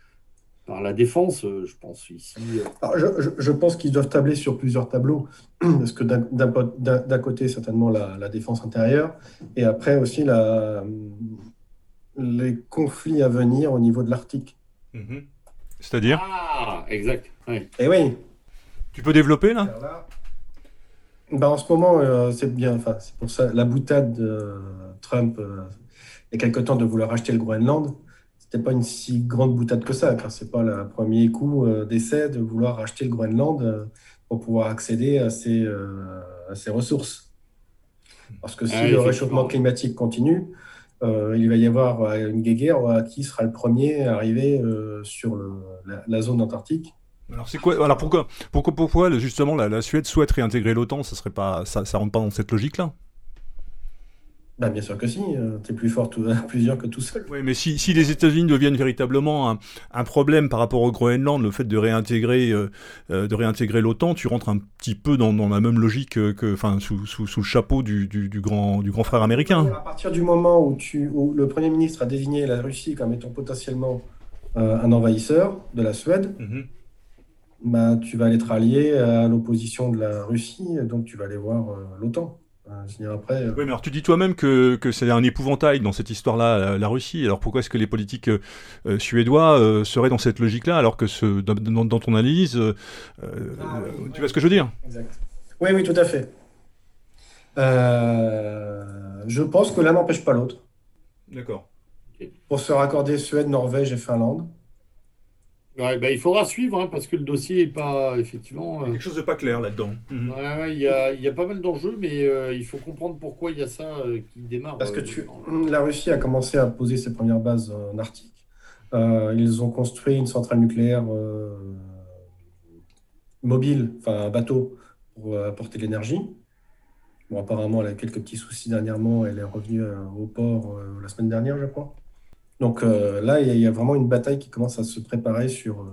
par la défense, je pense ici. je, je, pense qu'ils doivent tabler sur plusieurs tableaux, parce que d'un côté, certainement la, la, défense intérieure, et après aussi la, les conflits à venir au niveau de l'Arctique. Mhm. C'est-à-dire Ah, exact. Et eh oui. Tu peux développer là ben, En ce moment, euh, c'est bien. Enfin, c'est pour ça la boutade de Trump euh, il y a quelque temps de vouloir acheter le Groenland. C'était pas une si grande boutade que ça, car c'est pas le premier coup euh, d'essai de vouloir acheter le Groenland pour pouvoir accéder à ces, à ces ressources. Parce que si ah, le réchauffement climatique continue, euh, il va y avoir euh, une guerre euh, qui sera le premier à arriver sur la, zone antarctique. Alors c'est quoi Alors pourquoi, pourquoi, pourquoi justement la, Suède souhaite réintégrer l'OTAN? Ça serait pas, ça, ça rentre pas dans cette logique-là bah, bien sûr que si, euh, tu es plus fort tout, plusieurs que tout seul. Oui, mais si, si les États-Unis deviennent véritablement un, un, problème par rapport au Groenland, le fait de réintégrer, euh, euh, de réintégrer l'OTAN, tu rentres un petit peu dans, dans la même logique que, enfin, sous, sous, sous, le chapeau du, du, du, grand, du grand frère américain. À partir du moment où, tu, où le Premier ministre a désigné la Russie comme étant potentiellement un envahisseur de la Suède, bah, tu vas être allié à l'opposition de la Russie, donc tu vas aller voir l'OTAN. Après, euh, Oui, mais alors tu dis toi-même que, que c'est un épouvantail dans cette histoire-là, la, Russie. Alors pourquoi est-ce que les politiques euh, suédois euh, seraient dans cette logique-là, alors que ce, dans, ton analyse, ah tu vois ce que je veux dire? Exact. Oui, oui, tout à fait. je pense que l'un n'empêche pas l'autre. D'accord. Pour se raccorder Suède, Norvège et Finlande, Ouais, ben, il faudra suivre hein, parce que le dossier n'est pas effectivement. Il y a quelque chose de pas clair là-dedans. Mhm. Ouais, il, y a, il y, a, pas mal d'enjeux, mais euh, il faut comprendre pourquoi il y a ça euh, qui démarre. Parce que euh, tu... la Russie a commencé à poser ses premières bases en Arctique. ils ont construit une centrale nucléaire mobile, enfin un bateau, pour apporter de l'énergie. Bon, apparemment, elle a quelques petits soucis dernièrement. Elle est revenue au port la semaine dernière, je crois. Donc euh, là, il y, a vraiment une bataille qui commence à se préparer sur, euh,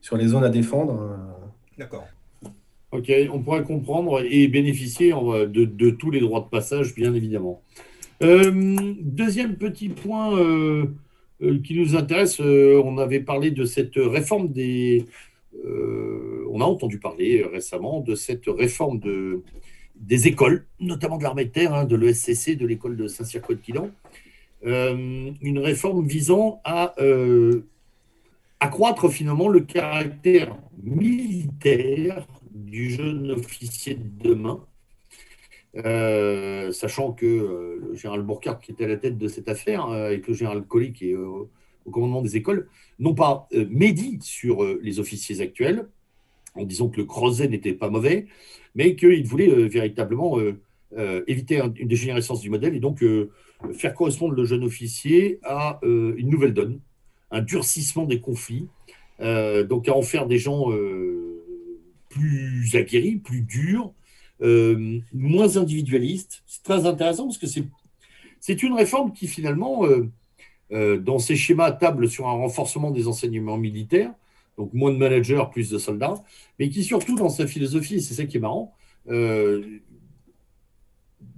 sur les zones à défendre. Euh. D'accord. Ok, on pourrait comprendre et bénéficier de, de, tous les droits de passage, bien évidemment. deuxième petit point qui nous intéresse, on avait parlé de cette réforme des... on a entendu parler récemment de cette réforme de, des écoles, notamment de l'armée de terre, hein, de l'ESCC, de l'école de Saint-Cyr-Côte-Quilan. Euh, une réforme visant à euh, accroître finalement le caractère militaire du jeune officier de demain, euh, sachant que le général Bourcard, qui était à la tête de cette affaire, et que le général Collet, qui est au commandement des écoles, n'ont pas médit sur les officiers actuels, en disant que le creuset n'était pas mauvais, mais qu'ils voulaient véritablement éviter une dégénérescence du modèle et donc faire correspondre le jeune officier à euh, une nouvelle donne, un durcissement des conflits, euh, donc à en faire des gens euh, plus aguerris, plus durs, moins individualiste. C'est très intéressant parce que c'est une réforme qui finalement, dans ses schémas, table sur un renforcement des enseignements militaires, donc moins de managers, plus de soldats, mais qui surtout dans sa philosophie, et c'est ça qui est marrant,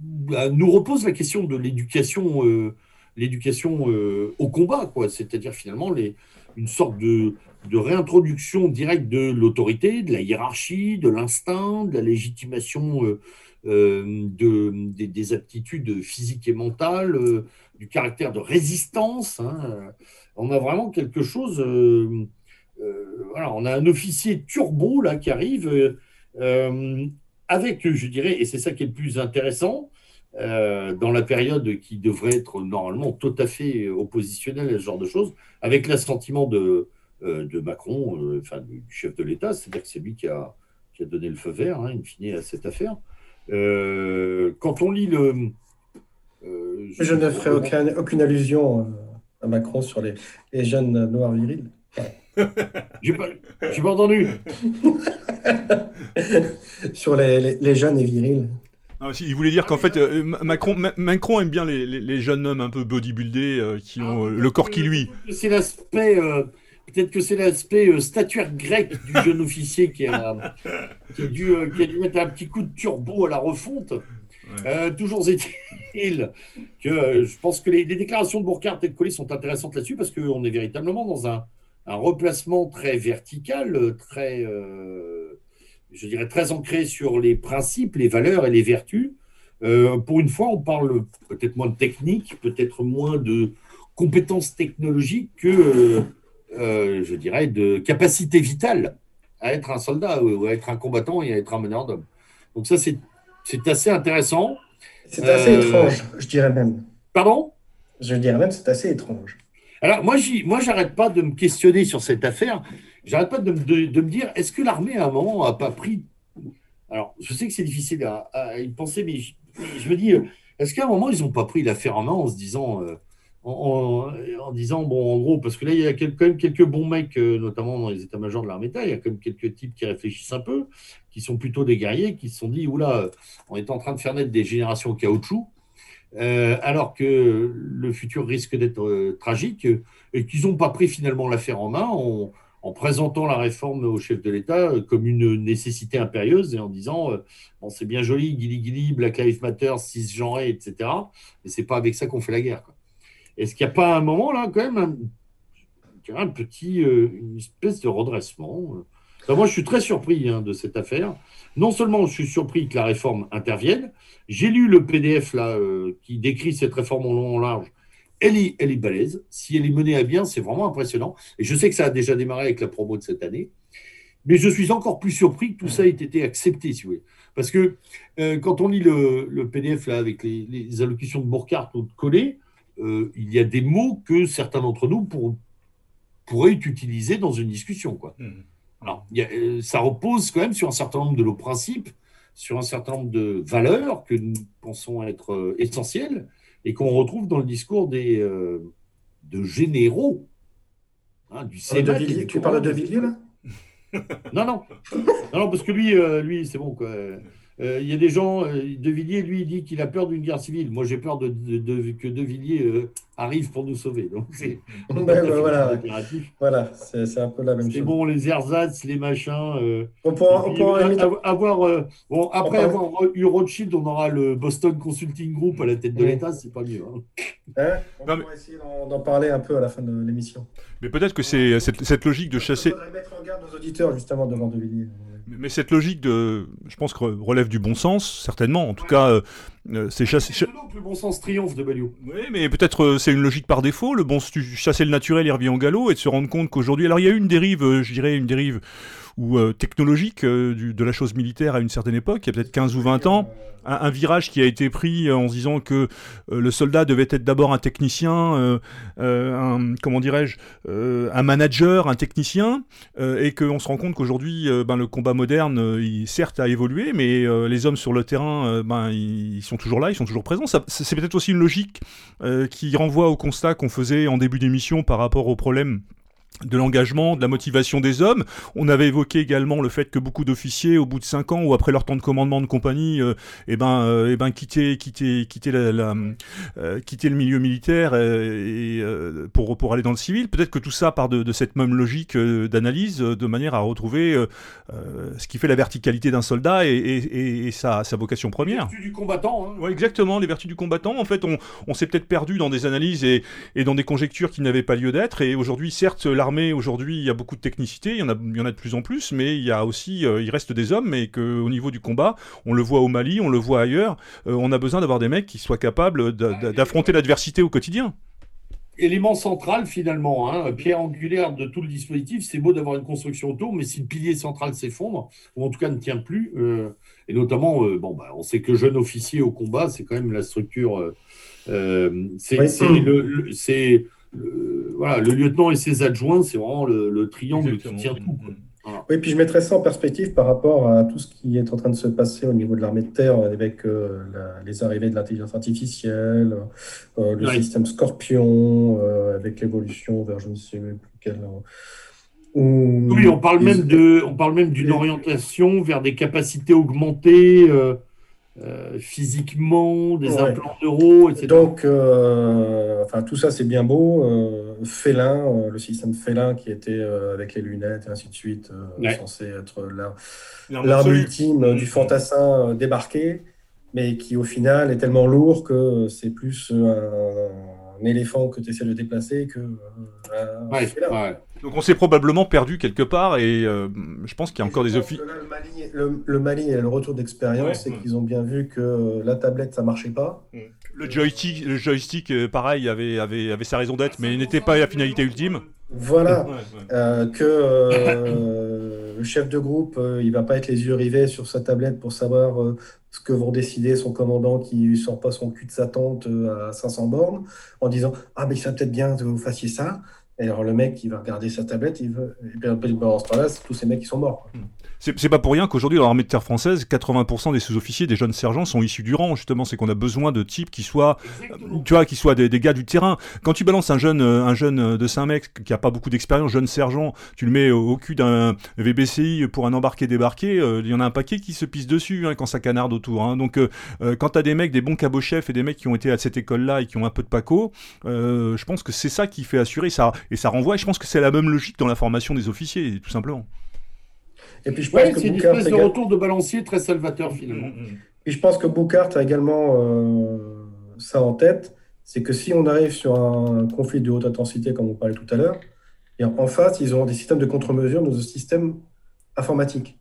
nous repose la question de l'éducation l'éducation euh, au combat, quoi. C'est-à-dire finalement les, une sorte de, de réintroduction directe de l'autorité, de la hiérarchie, de l'instinct, de la légitimation euh, euh, de, des, aptitudes physiques et mentales, du caractère de résistance. Hein. On a vraiment quelque chose. voilà, on a un officier turbo là qui arrive avec, je dirais, et c'est ça qui est le plus intéressant, euh, dans la période qui devrait être normalement tout à fait oppositionnelle à ce genre de choses, avec l'assentiment de, euh, de Macron, euh, enfin du chef de l'État, c'est-à-dire que c'est lui qui a, qui a donné le feu vert, hein, in fine, à cette affaire. quand on lit le... je, je ne ferai aucun, aucune allusion à Macron sur les, les jeunes noirs virils. J'ai pas, pas entendu. sur les, les, les jeunes et virils. Ah, il voulait dire qu'en fait, euh, Macron, Macron aime bien les, les, jeunes hommes un peu bodybuildés euh, qui ont euh, le corps qui lui. C'est l'aspect, peut-être que c'est l'aspect statuaire grec du jeune officier qui a, qui, a dû, qui a dû mettre un petit coup de turbo à la refonte. toujours est-il que je pense que les, déclarations de Bourcard et de Collet sont intéressantes là-dessus parce qu'on est véritablement dans un, un, replacement très vertical, très je dirais, très ancré sur les principes, les valeurs et les vertus. Euh, pour une fois, on parle peut-être moins de technique, peut-être moins de compétences technologiques que, euh, euh, je dirais, de capacité vitale à être un soldat ou à être un combattant et à être un meneur d'hommes. Donc ça, c'est assez intéressant. C'est assez étrange, je dirais même. Pardon? Je dirais même c'est assez étrange. Alors moi, j'arrête pas de me questionner sur cette affaire j'arrête pas de, me dire, est-ce que l'armée à un moment n'a pas pris. Alors, je sais que c'est difficile à, y penser, mais je, me dis, est-ce qu'à un moment, ils n'ont pas pris l'affaire en main en se disant. Euh, en, disant, bon, en gros, parce que là, il y a quand même quelques bons mecs, euh, notamment dans les états-majors de l'armée, il y a quand même quelques types qui réfléchissent un peu, qui sont plutôt des guerriers, qui se sont dit, oula, on est en train de faire naître des générations caoutchouc, euh, alors que le futur risque d'être tragique, et qu'ils n'ont pas pris finalement l'affaire en main. En présentant la réforme au chef de l'État euh, comme une nécessité impérieuse et en disant euh, c'est bien joli, Gilly Gilly, Black Lives Matter, cisgenré, etc. Mais c'est pas avec ça qu'on fait la guerre. Est-ce qu'il n'y a pas un moment là, quand même, un, petit, euh, une espèce de redressement Moi, je suis très surpris hein, de cette affaire. Non seulement je suis surpris que la réforme intervienne, j'ai lu le PDF là qui décrit cette réforme en long en large elle est, elle balèze. Si elle est menée à bien, c'est vraiment impressionnant. Et je sais que ça a déjà démarré avec la promo de cette année. Mais je suis encore plus surpris que tout ça ait été accepté, si vous voulez. Parce que euh, quand on lit le, PDF là, avec les, allocutions de Bourcart ou de Collet, euh, il y a des mots que certains d'entre nous pourraient utiliser dans une discussion. Quoi. Mmh. Alors, euh, ça repose quand même sur un certain nombre de nos principes, sur un certain nombre de valeurs que nous pensons être essentielles et qu'on retrouve dans le discours des, euh, de généraux hein, du Sénat. tu parles de Villiers, là? Non, non, non, non, parce que lui, euh, lui c'est bon. Quoi. Euh, il y a des gens, euh, De Villiers, lui, il dit qu'il a peur d'une guerre civile. Moi, j'ai peur de, que De Villiers euh, arrive pour nous sauver. Donc, c'est voilà, voilà c'est un peu la même chose. C'est bon, les ersatz, les machins. on pourra, avoir. bon, après avoir eu Rothschild, on aura le Boston Consulting Group à la tête de l'État, c'est pas mieux. Hein. Hein on pourra essayer d'en parler un peu à la fin de l'émission. Mais peut-être que c'est cette, cette, logique de chasser. On mettre en garde nos auditeurs justement devant De Villiers. Mais cette logique de, je pense que relève du bon sens, certainement. En tout cas, euh, euh, c'est chasser. Le bon sens triomphe de Balliot. Oui, mais peut-être euh, c'est une logique par défaut. Le bon, chasser le naturel, il revient au galop et de se rendre compte qu'aujourd'hui, alors il y a eu une dérive, je dirais une dérive ou euh, technologique euh, de la chose militaire à une certaine époque, il y a peut-être 15 ou 20 ans, un, virage qui a été pris en se disant que euh, le soldat devait être d'abord un technicien, un, comment dirais-je, un manager, un technicien, et qu'on se rend compte qu'aujourd'hui, ben, le combat moderne, il, certes, a évolué, mais les hommes sur le terrain, ben, ils, sont toujours là, ils sont toujours présents. C'est peut-être aussi une logique qui renvoie au constat qu'on faisait en début d'émission par rapport au problème de l'engagement, de la motivation des hommes. On avait évoqué également le fait que beaucoup d'officiers, au bout de cinq ans ou après leur temps de commandement de compagnie, euh, eh ben, euh, eh ben, quittaient, quittaient, quittaient, la, euh, quittaient le milieu militaire et, pour pour aller dans le civil. Peut-être que tout ça part de, de cette même logique d'analyse, de manière à retrouver ce qui fait la verticalité d'un soldat et, et, et, sa, sa vocation première. Les vertus du combattant. Hein. Ouais, exactement, les vertus du combattant. En fait, on, on s'est peut-être perdu dans des analyses et, et dans des conjectures qui n'avaient pas lieu d'être. Et aujourd'hui, certes, l'armée aujourd'hui, il y a beaucoup de technicité, il y en a, il y en a de plus en plus, mais il y a aussi, euh, il reste des hommes, et qu'au niveau du combat, on le voit au Mali, on le voit ailleurs, euh, on a besoin d'avoir des mecs qui soient capables d'affronter l'adversité au quotidien élément central finalement, hein, pierre angulaire de tout le dispositif. C'est beau d'avoir une construction autour, mais si le pilier central s'effondre, ou en tout cas ne tient plus, euh, et notamment, bon, bah, on sait que jeune officier au combat, c'est quand même la structure. c'est le, voilà, le lieutenant et ses adjoints, c'est vraiment le, triangle qui tient tout. Oui, puis je mettrais ça en perspective par rapport à tout ce qui est en train de se passer au niveau de l'armée de terre avec euh, les arrivées de l'intelligence artificielle, euh, le système Scorpion, euh, avec l'évolution vers je ne sais plus quel. oui, on parle, même de, on parle même d'une orientation vers des capacités augmentées. Euh, physiquement, des implants neuro, etc. Donc, euh, enfin, tout ça, c'est bien beau. Euh, félin, le système félin qui était avec les lunettes et ainsi de suite, censé être l'arme ultime du fantassin débarqué, mais qui au final est tellement lourd que c'est plus un, éléphant que tu essaies de déplacer que un félin. Donc on s'est probablement perdu quelque part et euh, je pense qu'il y a encore des offices. Le, Mali et le retour d'expérience, c'est qu'ils ont bien vu que la tablette ça marchait pas. Mm. Le joystick, le joystick euh, pareil, avait, avait, avait sa raison d'être, mais n'était pas la finalité ultime. Voilà, euh, que le chef de groupe, il va pas être les yeux rivés sur sa tablette pour savoir ce que vont décider son commandant qui sort pas son cul de sa tente à 500 bornes, en disant ah mais ça peut-être bien que vous fassiez ça. Et alors le mec qui va regarder sa tablette, il veut. Et puis pendant ce temps-là, tous ces mecs qui sont morts. Hmm. C'est pas pour rien qu'aujourd'hui, dans l'armée de terre française, 80% des sous-officiers, des jeunes sergents sont issus du rang, justement. C'est qu'on a besoin de types qui soient, tu vois, qui soient des, gars du terrain. Quand tu balances un jeune, euh, un jeune de 5 mecs qui a pas beaucoup d'expérience, jeune sergent, tu le mets au, cul d'un VBCI pour un embarqué-débarqué, euh, il y en a un paquet qui se pisse dessus hein, quand ça canarde autour. Hein. Donc, euh, quand t'as des mecs, des bons cabochefs et des mecs qui ont été à cette école-là et qui ont un peu de paco, je pense que c'est ça qui fait assurer ça. Et ça renvoie, et je pense que c'est la même logique dans la formation des officiers, tout simplement. Et puis je pense que c'est une espèce de retour de balancier très salvateur finalement. Mm, mm, mm. Et je pense que Boucart a également euh, ça en tête, c'est que si on arrive sur un conflit de haute intensité, comme on parlait tout à l'heure, et en face, ils ont des systèmes de contre-mesure, nos systèmes informatiques.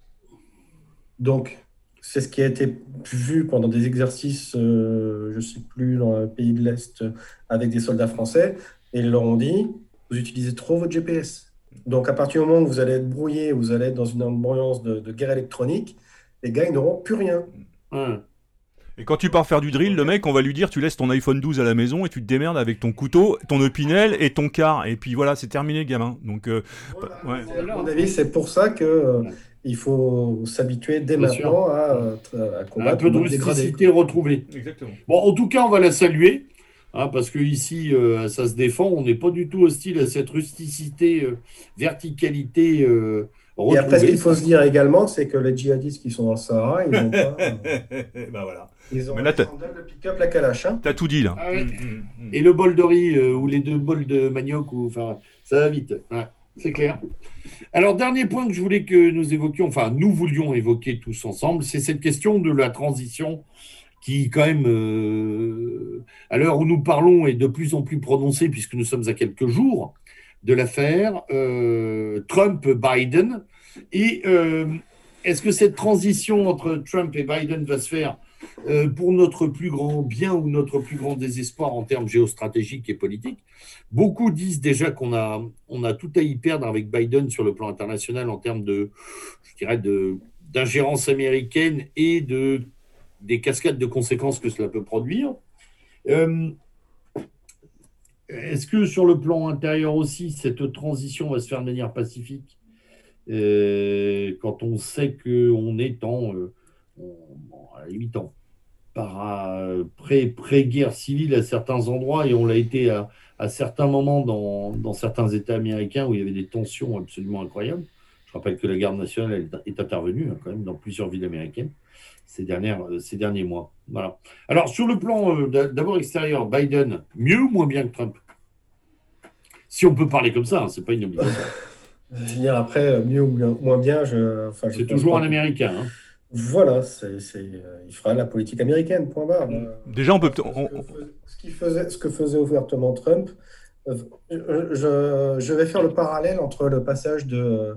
Donc, c'est ce qui a été vu pendant des exercices, euh, je ne sais plus, dans le pays de l'Est, avec des soldats français, et ils leur ont dit, vous utilisez trop votre GPS. Donc, à partir du moment où vous allez être brouillé, vous allez être dans une ambiance de, guerre électronique, les gars, ils n'auront plus rien. Et quand tu pars faire du drill, le mec, on va lui dire tu laisses ton iPhone 12 à la maison et tu te démerdes avec ton couteau, ton opinel et ton car. Et puis voilà, c'est terminé, gamin. Donc, euh, ouais. à mon avis, c'est pour ça que euh, il faut s'habituer dès maintenant à, à, combattre. Un peu de rusticité retrouvée. Exactement. Bon, en tout cas, on va la saluer. Hein, parce que ici, euh, ça se défend, on n'est pas du tout hostile à cette rusticité, euh, verticalité. Euh, et après, ce qu'il faut se dire également, c'est que les djihadistes qui sont dans le Sahara, ils n'ont pas. ben voilà. Ils ont le pick-up, la calache. Hein. T'as tout dit là. Ah mm, mm, mm. Et le bol de riz ou les deux bols de manioc, ou, enfin, ça va vite. c'est clair. Alors, dernier point que je voulais que nous évoquions, enfin, nous voulions évoquer tous ensemble, c'est cette question de la transition qui quand même, euh, à l'heure où nous parlons, est de plus en plus prononcé, puisque nous sommes à quelques jours de l'affaire euh, Trump-Biden. Et euh, est-ce que cette transition entre Trump et Biden va se faire pour notre plus grand bien ou notre plus grand désespoir en termes géostratégiques et politiques? Beaucoup disent déjà qu'on a, on a tout à y perdre avec Biden sur le plan international en termes de, je dirais, d'ingérence américaine et de des cascades de conséquences que cela peut produire. Euh, est-ce que sur le plan intérieur aussi, cette transition va se faire de manière pacifique? Euh, quand on sait qu'on est en, euh, à limite par pré-guerre civile à certains endroits et on l'a été à, certains moments dans, dans, certains États américains où il y avait des tensions absolument incroyables. Je rappelle que la garde nationale est intervenue hein, quand même dans plusieurs villes américaines ces, dernières, ces derniers mois. Voilà. Alors, sur le plan d'abord extérieur, Biden, mieux ou moins bien que Trump? Si on peut parler comme ça, hein, c'est pas une obligation. Je veux dire, après, mieux ou moins bien, je. Enfin, c'est toujours un Américain. Hein. Voilà, c'est, euh, il fera la politique américaine, point barre. Déjà, on peut. Ce, qui faisait, ce que faisait ouvertement Trump, euh, je, je, vais faire le parallèle entre le passage de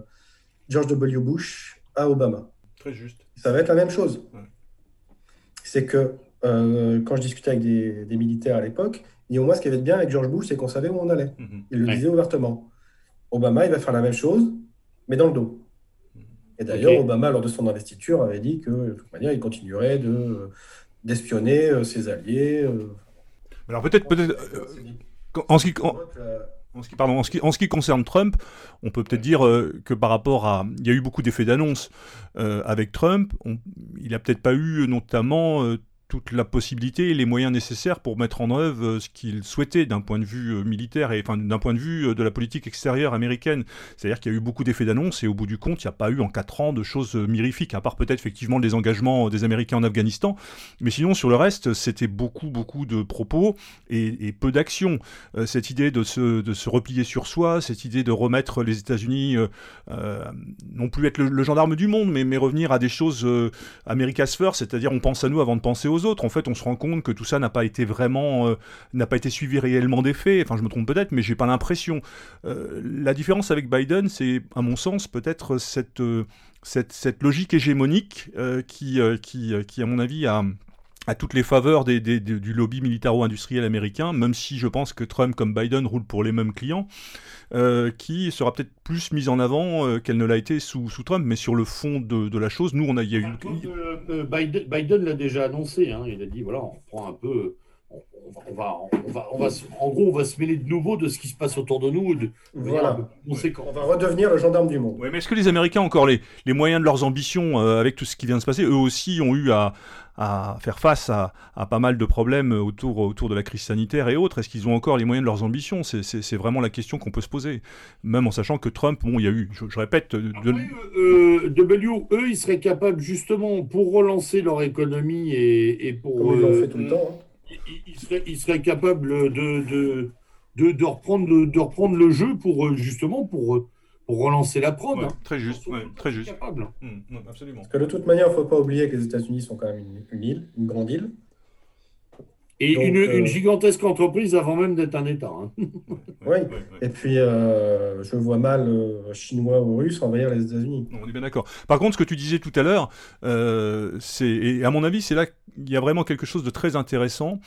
George W. Bush à Obama. Très juste. Ça va être la même chose. C'est que euh, quand je discutais avec des, des militaires à l'époque, et au moins ce qui avait de bien avec George Bush, c'est qu'on savait où on allait. Mhm. Il le disait ouvertement. Obama, il va faire la même chose, mais dans le dos. Et d'ailleurs, Obama, lors de son investiture, avait dit que de toute manière, il continuerait de, d'espionner euh, ses alliés. Euh. Alors peut-être, peut-être, euh, en ce qui, en, ce qui, concerne Trump, on peut peut-être dire que par rapport à... Il y a eu beaucoup d'effets d'annonce avec Trump. il n'a peut-être pas eu notamment toute la possibilité et les moyens nécessaires pour mettre en œuvre euh, ce qu'il souhaitait d'un point de vue euh, militaire et enfin d'un point de vue euh, de la politique extérieure américaine. C'est-à-dire qu'il y a eu beaucoup d'effets d'annonce et au bout du compte, il n'y a pas eu en quatre ans de choses mirifiques, à part peut-être effectivement les engagements des Américains en Afghanistan. Mais sinon, sur le reste, c'était beaucoup, beaucoup de propos et, peu d'actions. cette idée de se, de se replier sur soi, cette idée de remettre les États-Unis, non plus être le, gendarme du monde, mais, mais revenir à des choses first, c'est-à-dire on pense à nous avant de penser aux autres. En fait, on se rend compte que tout ça n'a pas été vraiment, euh, n'a pas été suivi réellement des faits. Enfin, je me trompe peut-être, mais j'ai pas l'impression. Euh, la différence avec Biden, c'est, à mon sens, peut-être cette, euh, cette, cette, logique hégémonique qui, qui, qui, à mon avis, a à toutes les faveurs des, du lobby militaro-industriel américain, même si je pense que Trump comme Biden roulent pour les mêmes clients, qui sera peut-être plus mise en avant qu'elle ne l'a été sous, sous, Trump, mais sur le fond de, de la chose, nous on a, il y a eu... Biden l'a déjà annoncé, hein, il a dit voilà, on prend un peu on va, on va, on va, en gros, on va se mêler de nouveau de ce qui se passe autour de nous. De, voilà. On va redevenir le gendarme du monde. Ouais, mais est-ce que les Américains ont encore les, les moyens de leurs ambitions euh, avec tout ce qui vient de se passer? Eux aussi ont eu à, à faire face à, à, pas mal de problèmes autour, autour de la crise sanitaire et autres. Est-ce qu'ils ont encore les moyens de leurs ambitions? C'est vraiment la question qu'on peut se poser. Même en sachant que Trump, bon, il y a eu, je, répète... De... Euh, w, eux, ils seraient capables justement, pour relancer leur économie et, et pour... Comme ils l'ont fait tout le temps. Hein il, serait, il serait capable de, de, de, de, reprendre, de, reprendre le jeu pour euh, justement pour, euh, pour relancer la prod. Hein. Très juste, très juste. Capable. Mmh, absolument. Parce que de toute manière, il ne faut pas oublier que les États-Unis sont quand même une, île, une grande île. Et une, euh, une, gigantesque entreprise avant même d'être un État. Hein. oui, et puis je vois mal Chinois ou Russes envahir les États-Unis. On est bien d'accord. Par contre, ce que tu disais tout à l'heure, c'est, et à mon avis, c'est là il y a vraiment quelque chose de très intéressant.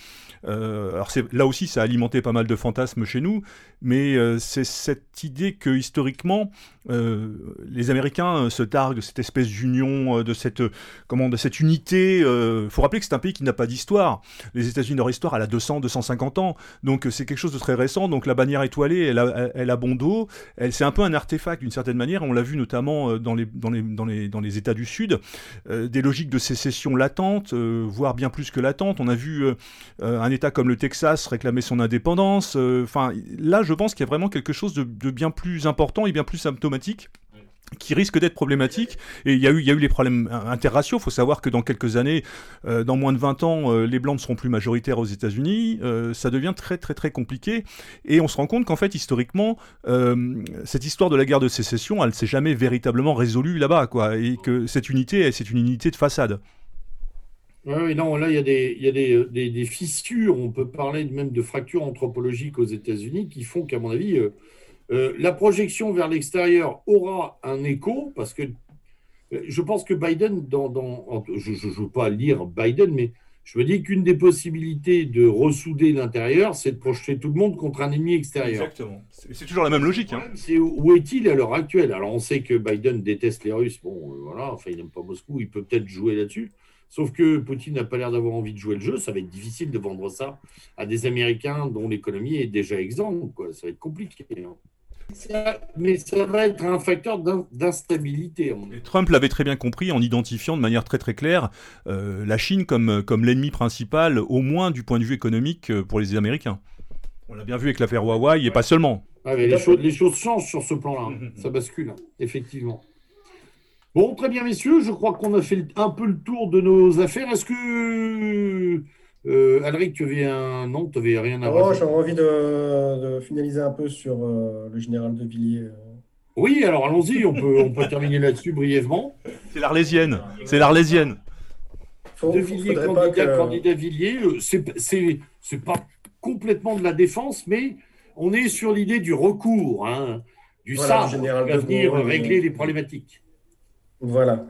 Euh, alors là aussi, ça a alimenté pas mal de fantasmes chez nous, mais euh, c'est cette idée que historiquement, euh, les Américains se targuent cette espèce d'union, de cette comment, de cette unité. Il faut rappeler que c'est un pays qui n'a pas d'histoire. Les États-Unis, leur histoire, elle a 200, 250 ans, donc c'est quelque chose de très récent. Donc la bannière étoilée, elle a, elle a bon dos. C'est un peu un artefact d'une certaine manière. On l'a vu notamment dans les, dans les, dans les, dans les États du Sud, des logiques de sécession latentes voire bien plus que l'attente. On a vu euh, euh, un État comme le Texas réclamer son indépendance. Euh, enfin, là, je pense qu'il y a vraiment quelque chose de, bien plus important et bien plus symptomatique qui risque d'être problématique. Et il y, a eu, y a eu les problèmes interraciaux. Il faut savoir que dans quelques années, dans moins de 20 ans, les Blancs ne seront plus majoritaires aux États-Unis. ça devient très très très compliqué. Et on se rend compte qu'en fait, historiquement, cette histoire de la guerre de sécession, elle s'est jamais véritablement résolue là-bas. quoi, Et que cette unité, c'est une unité de façade. Oui, non, là, il y a, des, il y a euh, des, fissures, on peut parler même de fractures anthropologiques aux États-Unis qui font qu'à mon avis, euh, euh, la projection vers l'extérieur aura un écho, parce que je pense que Biden, dans, dans je ne veux pas lire Biden, mais je me dis qu'une des possibilités de ressouder l'intérieur, c'est de projeter tout le monde contre un ennemi extérieur. Exactement. C'est toujours la même logique. Hein. C'est où est-il à l'heure actuelle? Alors, on sait que Biden déteste les Russes. Bon, voilà, enfin, il n'aime pas Moscou. Il peut peut-être jouer là-dessus. Sauf que Poutine n'a pas l'air d'avoir envie de jouer le jeu. Ça va être difficile de vendre ça à des Américains dont l'économie est déjà exempte. Quoi. Ça va être compliqué. Hein. Mais ça va être un facteur d'instabilité. Trump l'avait très bien compris en identifiant de manière très très claire euh, la Chine comme, comme l'ennemi principal, au moins du point de vue économique euh, pour les Américains. On l'a bien vu avec l'affaire Huawei et pas seulement. les, choses, les choses changent sur ce plan-là. Mm-hmm. ça bascule, hein, effectivement. Bon, très bien, messieurs. Je crois qu'on a fait un peu le tour de nos affaires. Est-ce que euh, Alric, tu avais un nom, tu n'avais rien à voir. Oh, J'aurais envie de, finaliser un peu sur euh, le général de Villiers. Oui, alors allons-y, on peut, on peut terminer là-dessus brièvement. C'est l'Arlésienne. C'est l'Arlésienne. De Villiers, candidat, candidat Villiers, euh, c'est pas complètement de la défense, mais on est sur l'idée du recours, hein, du voilà, qui va venir régler les problématiques. Voilà.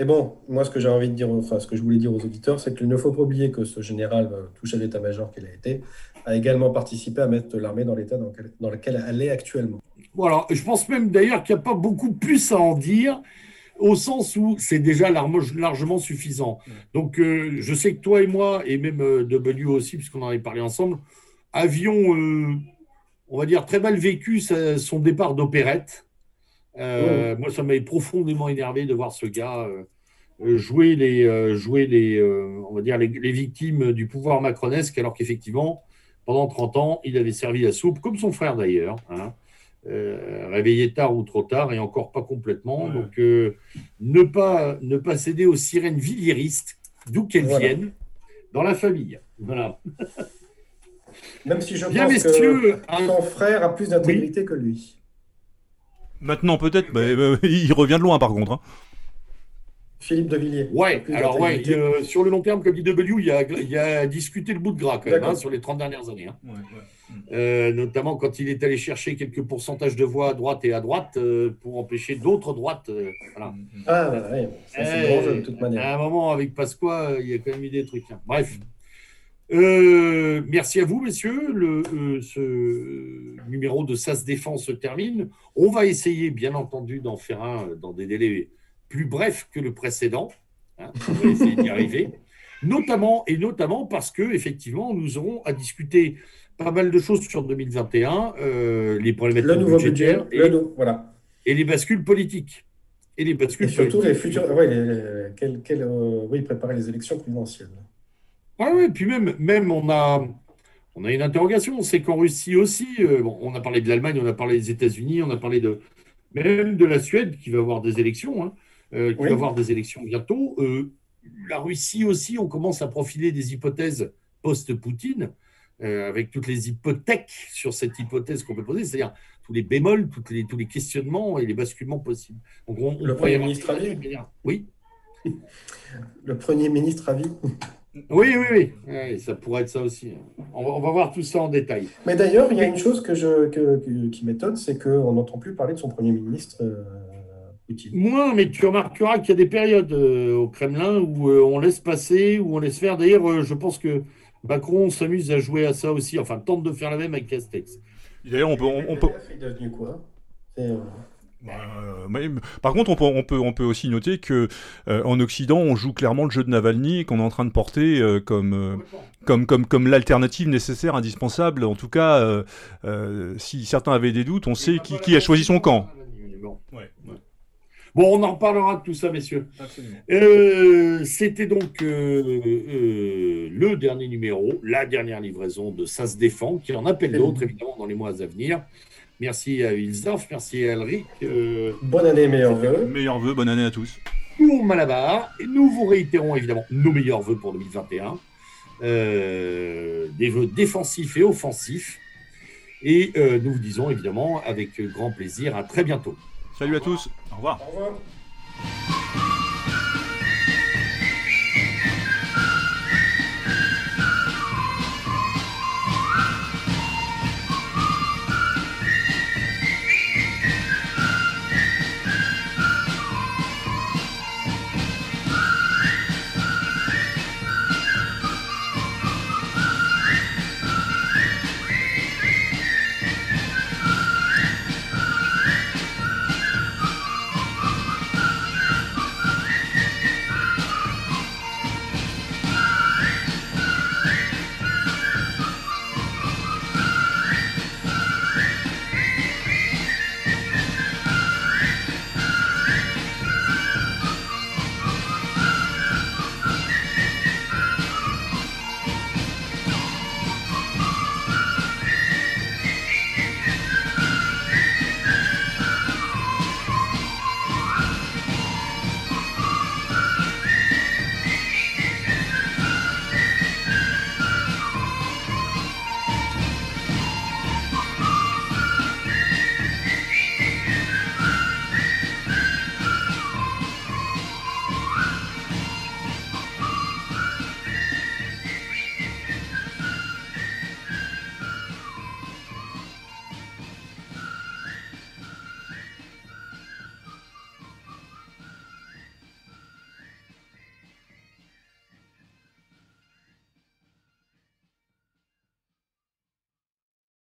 Et bon, moi, ce que j'ai envie de dire, enfin, ce que je voulais dire aux auditeurs, c'est qu'il ne faut pas oublier que ce général, euh, touché à l'état-major qu'il a été, a également participé à mettre l'armée dans l'état dans, lequel elle est actuellement. Voilà, je pense même d'ailleurs qu'il n'y a pas beaucoup plus à en dire, au sens où c'est déjà largement suffisant. Donc, euh, je sais que toi et moi, et même euh, W aussi, puisqu'on en avait parlé ensemble, avions, on va dire, très mal vécu son départ d'opérette. Euh, moi, ça m'avait profondément énervé de voir ce gars euh, jouer les, euh, jouer les, on va dire les, victimes du pouvoir macronesque, alors qu'effectivement, pendant 30 ans, il avait servi la soupe, comme son frère d'ailleurs, hein, réveillé tard ou trop tard, et encore pas complètement. Donc, ne, pas, ne pas céder aux sirènes villiéristes, d'où qu'elles viennent, dans la famille. Voilà. Même si je pense que son frère a plus d'intégrité que lui. Maintenant peut-être, mais il revient de loin par contre. Hein. Philippe de Villiers. Ouais, alors ouais, euh, sur le long terme, comme dit W, il y a, il a discuté le bout de gras quand même hein, sur les 30 dernières années. Hein. Euh, notamment quand il est allé chercher quelques pourcentages de voix à droite et à droite euh, pour empêcher d'autres droites. voilà. Mm, mm. Ah, ouais, c'est bon jeu de toute manière. À un moment, avec Pasqua, il y a quand même eu des trucs. Bref. Euh, merci à vous, messieurs. Le, euh, ce numéro de SAS Défense se termine. On va essayer, bien entendu, d'en faire un dans des délais plus brefs que le précédent. Hein. on va essayer d'y arriver. Notamment, et notamment parce que, effectivement, nous aurons à discuter pas mal de choses sur 2021, euh, les problématiques le nouveau budget, et, voilà. et les bascules politiques. Et les bascules surtout les futurs. oui, préparer les élections présidentielles. Ah oui, puis même, même on a, on a une interrogation, c'est qu'en Russie aussi, euh, on a parlé de l'Allemagne, on a parlé des États-Unis, on a parlé de même de la Suède qui va avoir des élections, hein, euh, qui va avoir des élections bientôt. Euh, la Russie aussi, on commence à profiler des hypothèses post-Poutine, avec toutes les hypothèques sur cette hypothèse qu'on peut poser, c'est-à-dire tous les bémols, toutes les, tous les questionnements et les basculements possibles. le Premier ministre à vie Oui. Le Premier ministre à vie oui, oui, oui, ça pourrait être ça aussi. On va, voir tout ça en détail. Mais d'ailleurs, il y a une chose que je, qui m'étonne, c'est qu'on n'entend plus parler de son Premier ministre euh, Poutine. Moi, mais tu remarqueras qu'il y a des périodes euh, au Kremlin où euh, on laisse passer, où on laisse faire. D'ailleurs, je pense que Macron s'amuse à jouer à ça aussi, enfin tente de faire la même avec Castex. D'ailleurs, on peut... On, peut... Il est devenu quoi? Par contre, on peut, on peut, on peut aussi noter que euh, en Occident, on joue clairement le jeu de Navalny qu'on est en train de porter euh, comme, comme, comme, comme l'alternative nécessaire, indispensable. En tout cas, si certains avaient des doutes, on sait qui, qui a choisi son camp. Bon, on en reparlera de tout ça, messieurs. C'était donc le dernier numéro, la dernière livraison de Ça se défend, qui en appelle d'autres, évidemment, dans les mois à venir. Merci à Wilsdorf, merci à Elric. Euh, bonne année, meilleurs vœux. Meilleurs vœux, bonne année à tous. Pour Malabar, nous vous réitérons évidemment nos meilleurs vœux pour 2021. Euh, des vœux défensifs et offensifs. Et euh, nous vous disons évidemment avec grand plaisir à très bientôt. Salut à tous. Au revoir. Au revoir.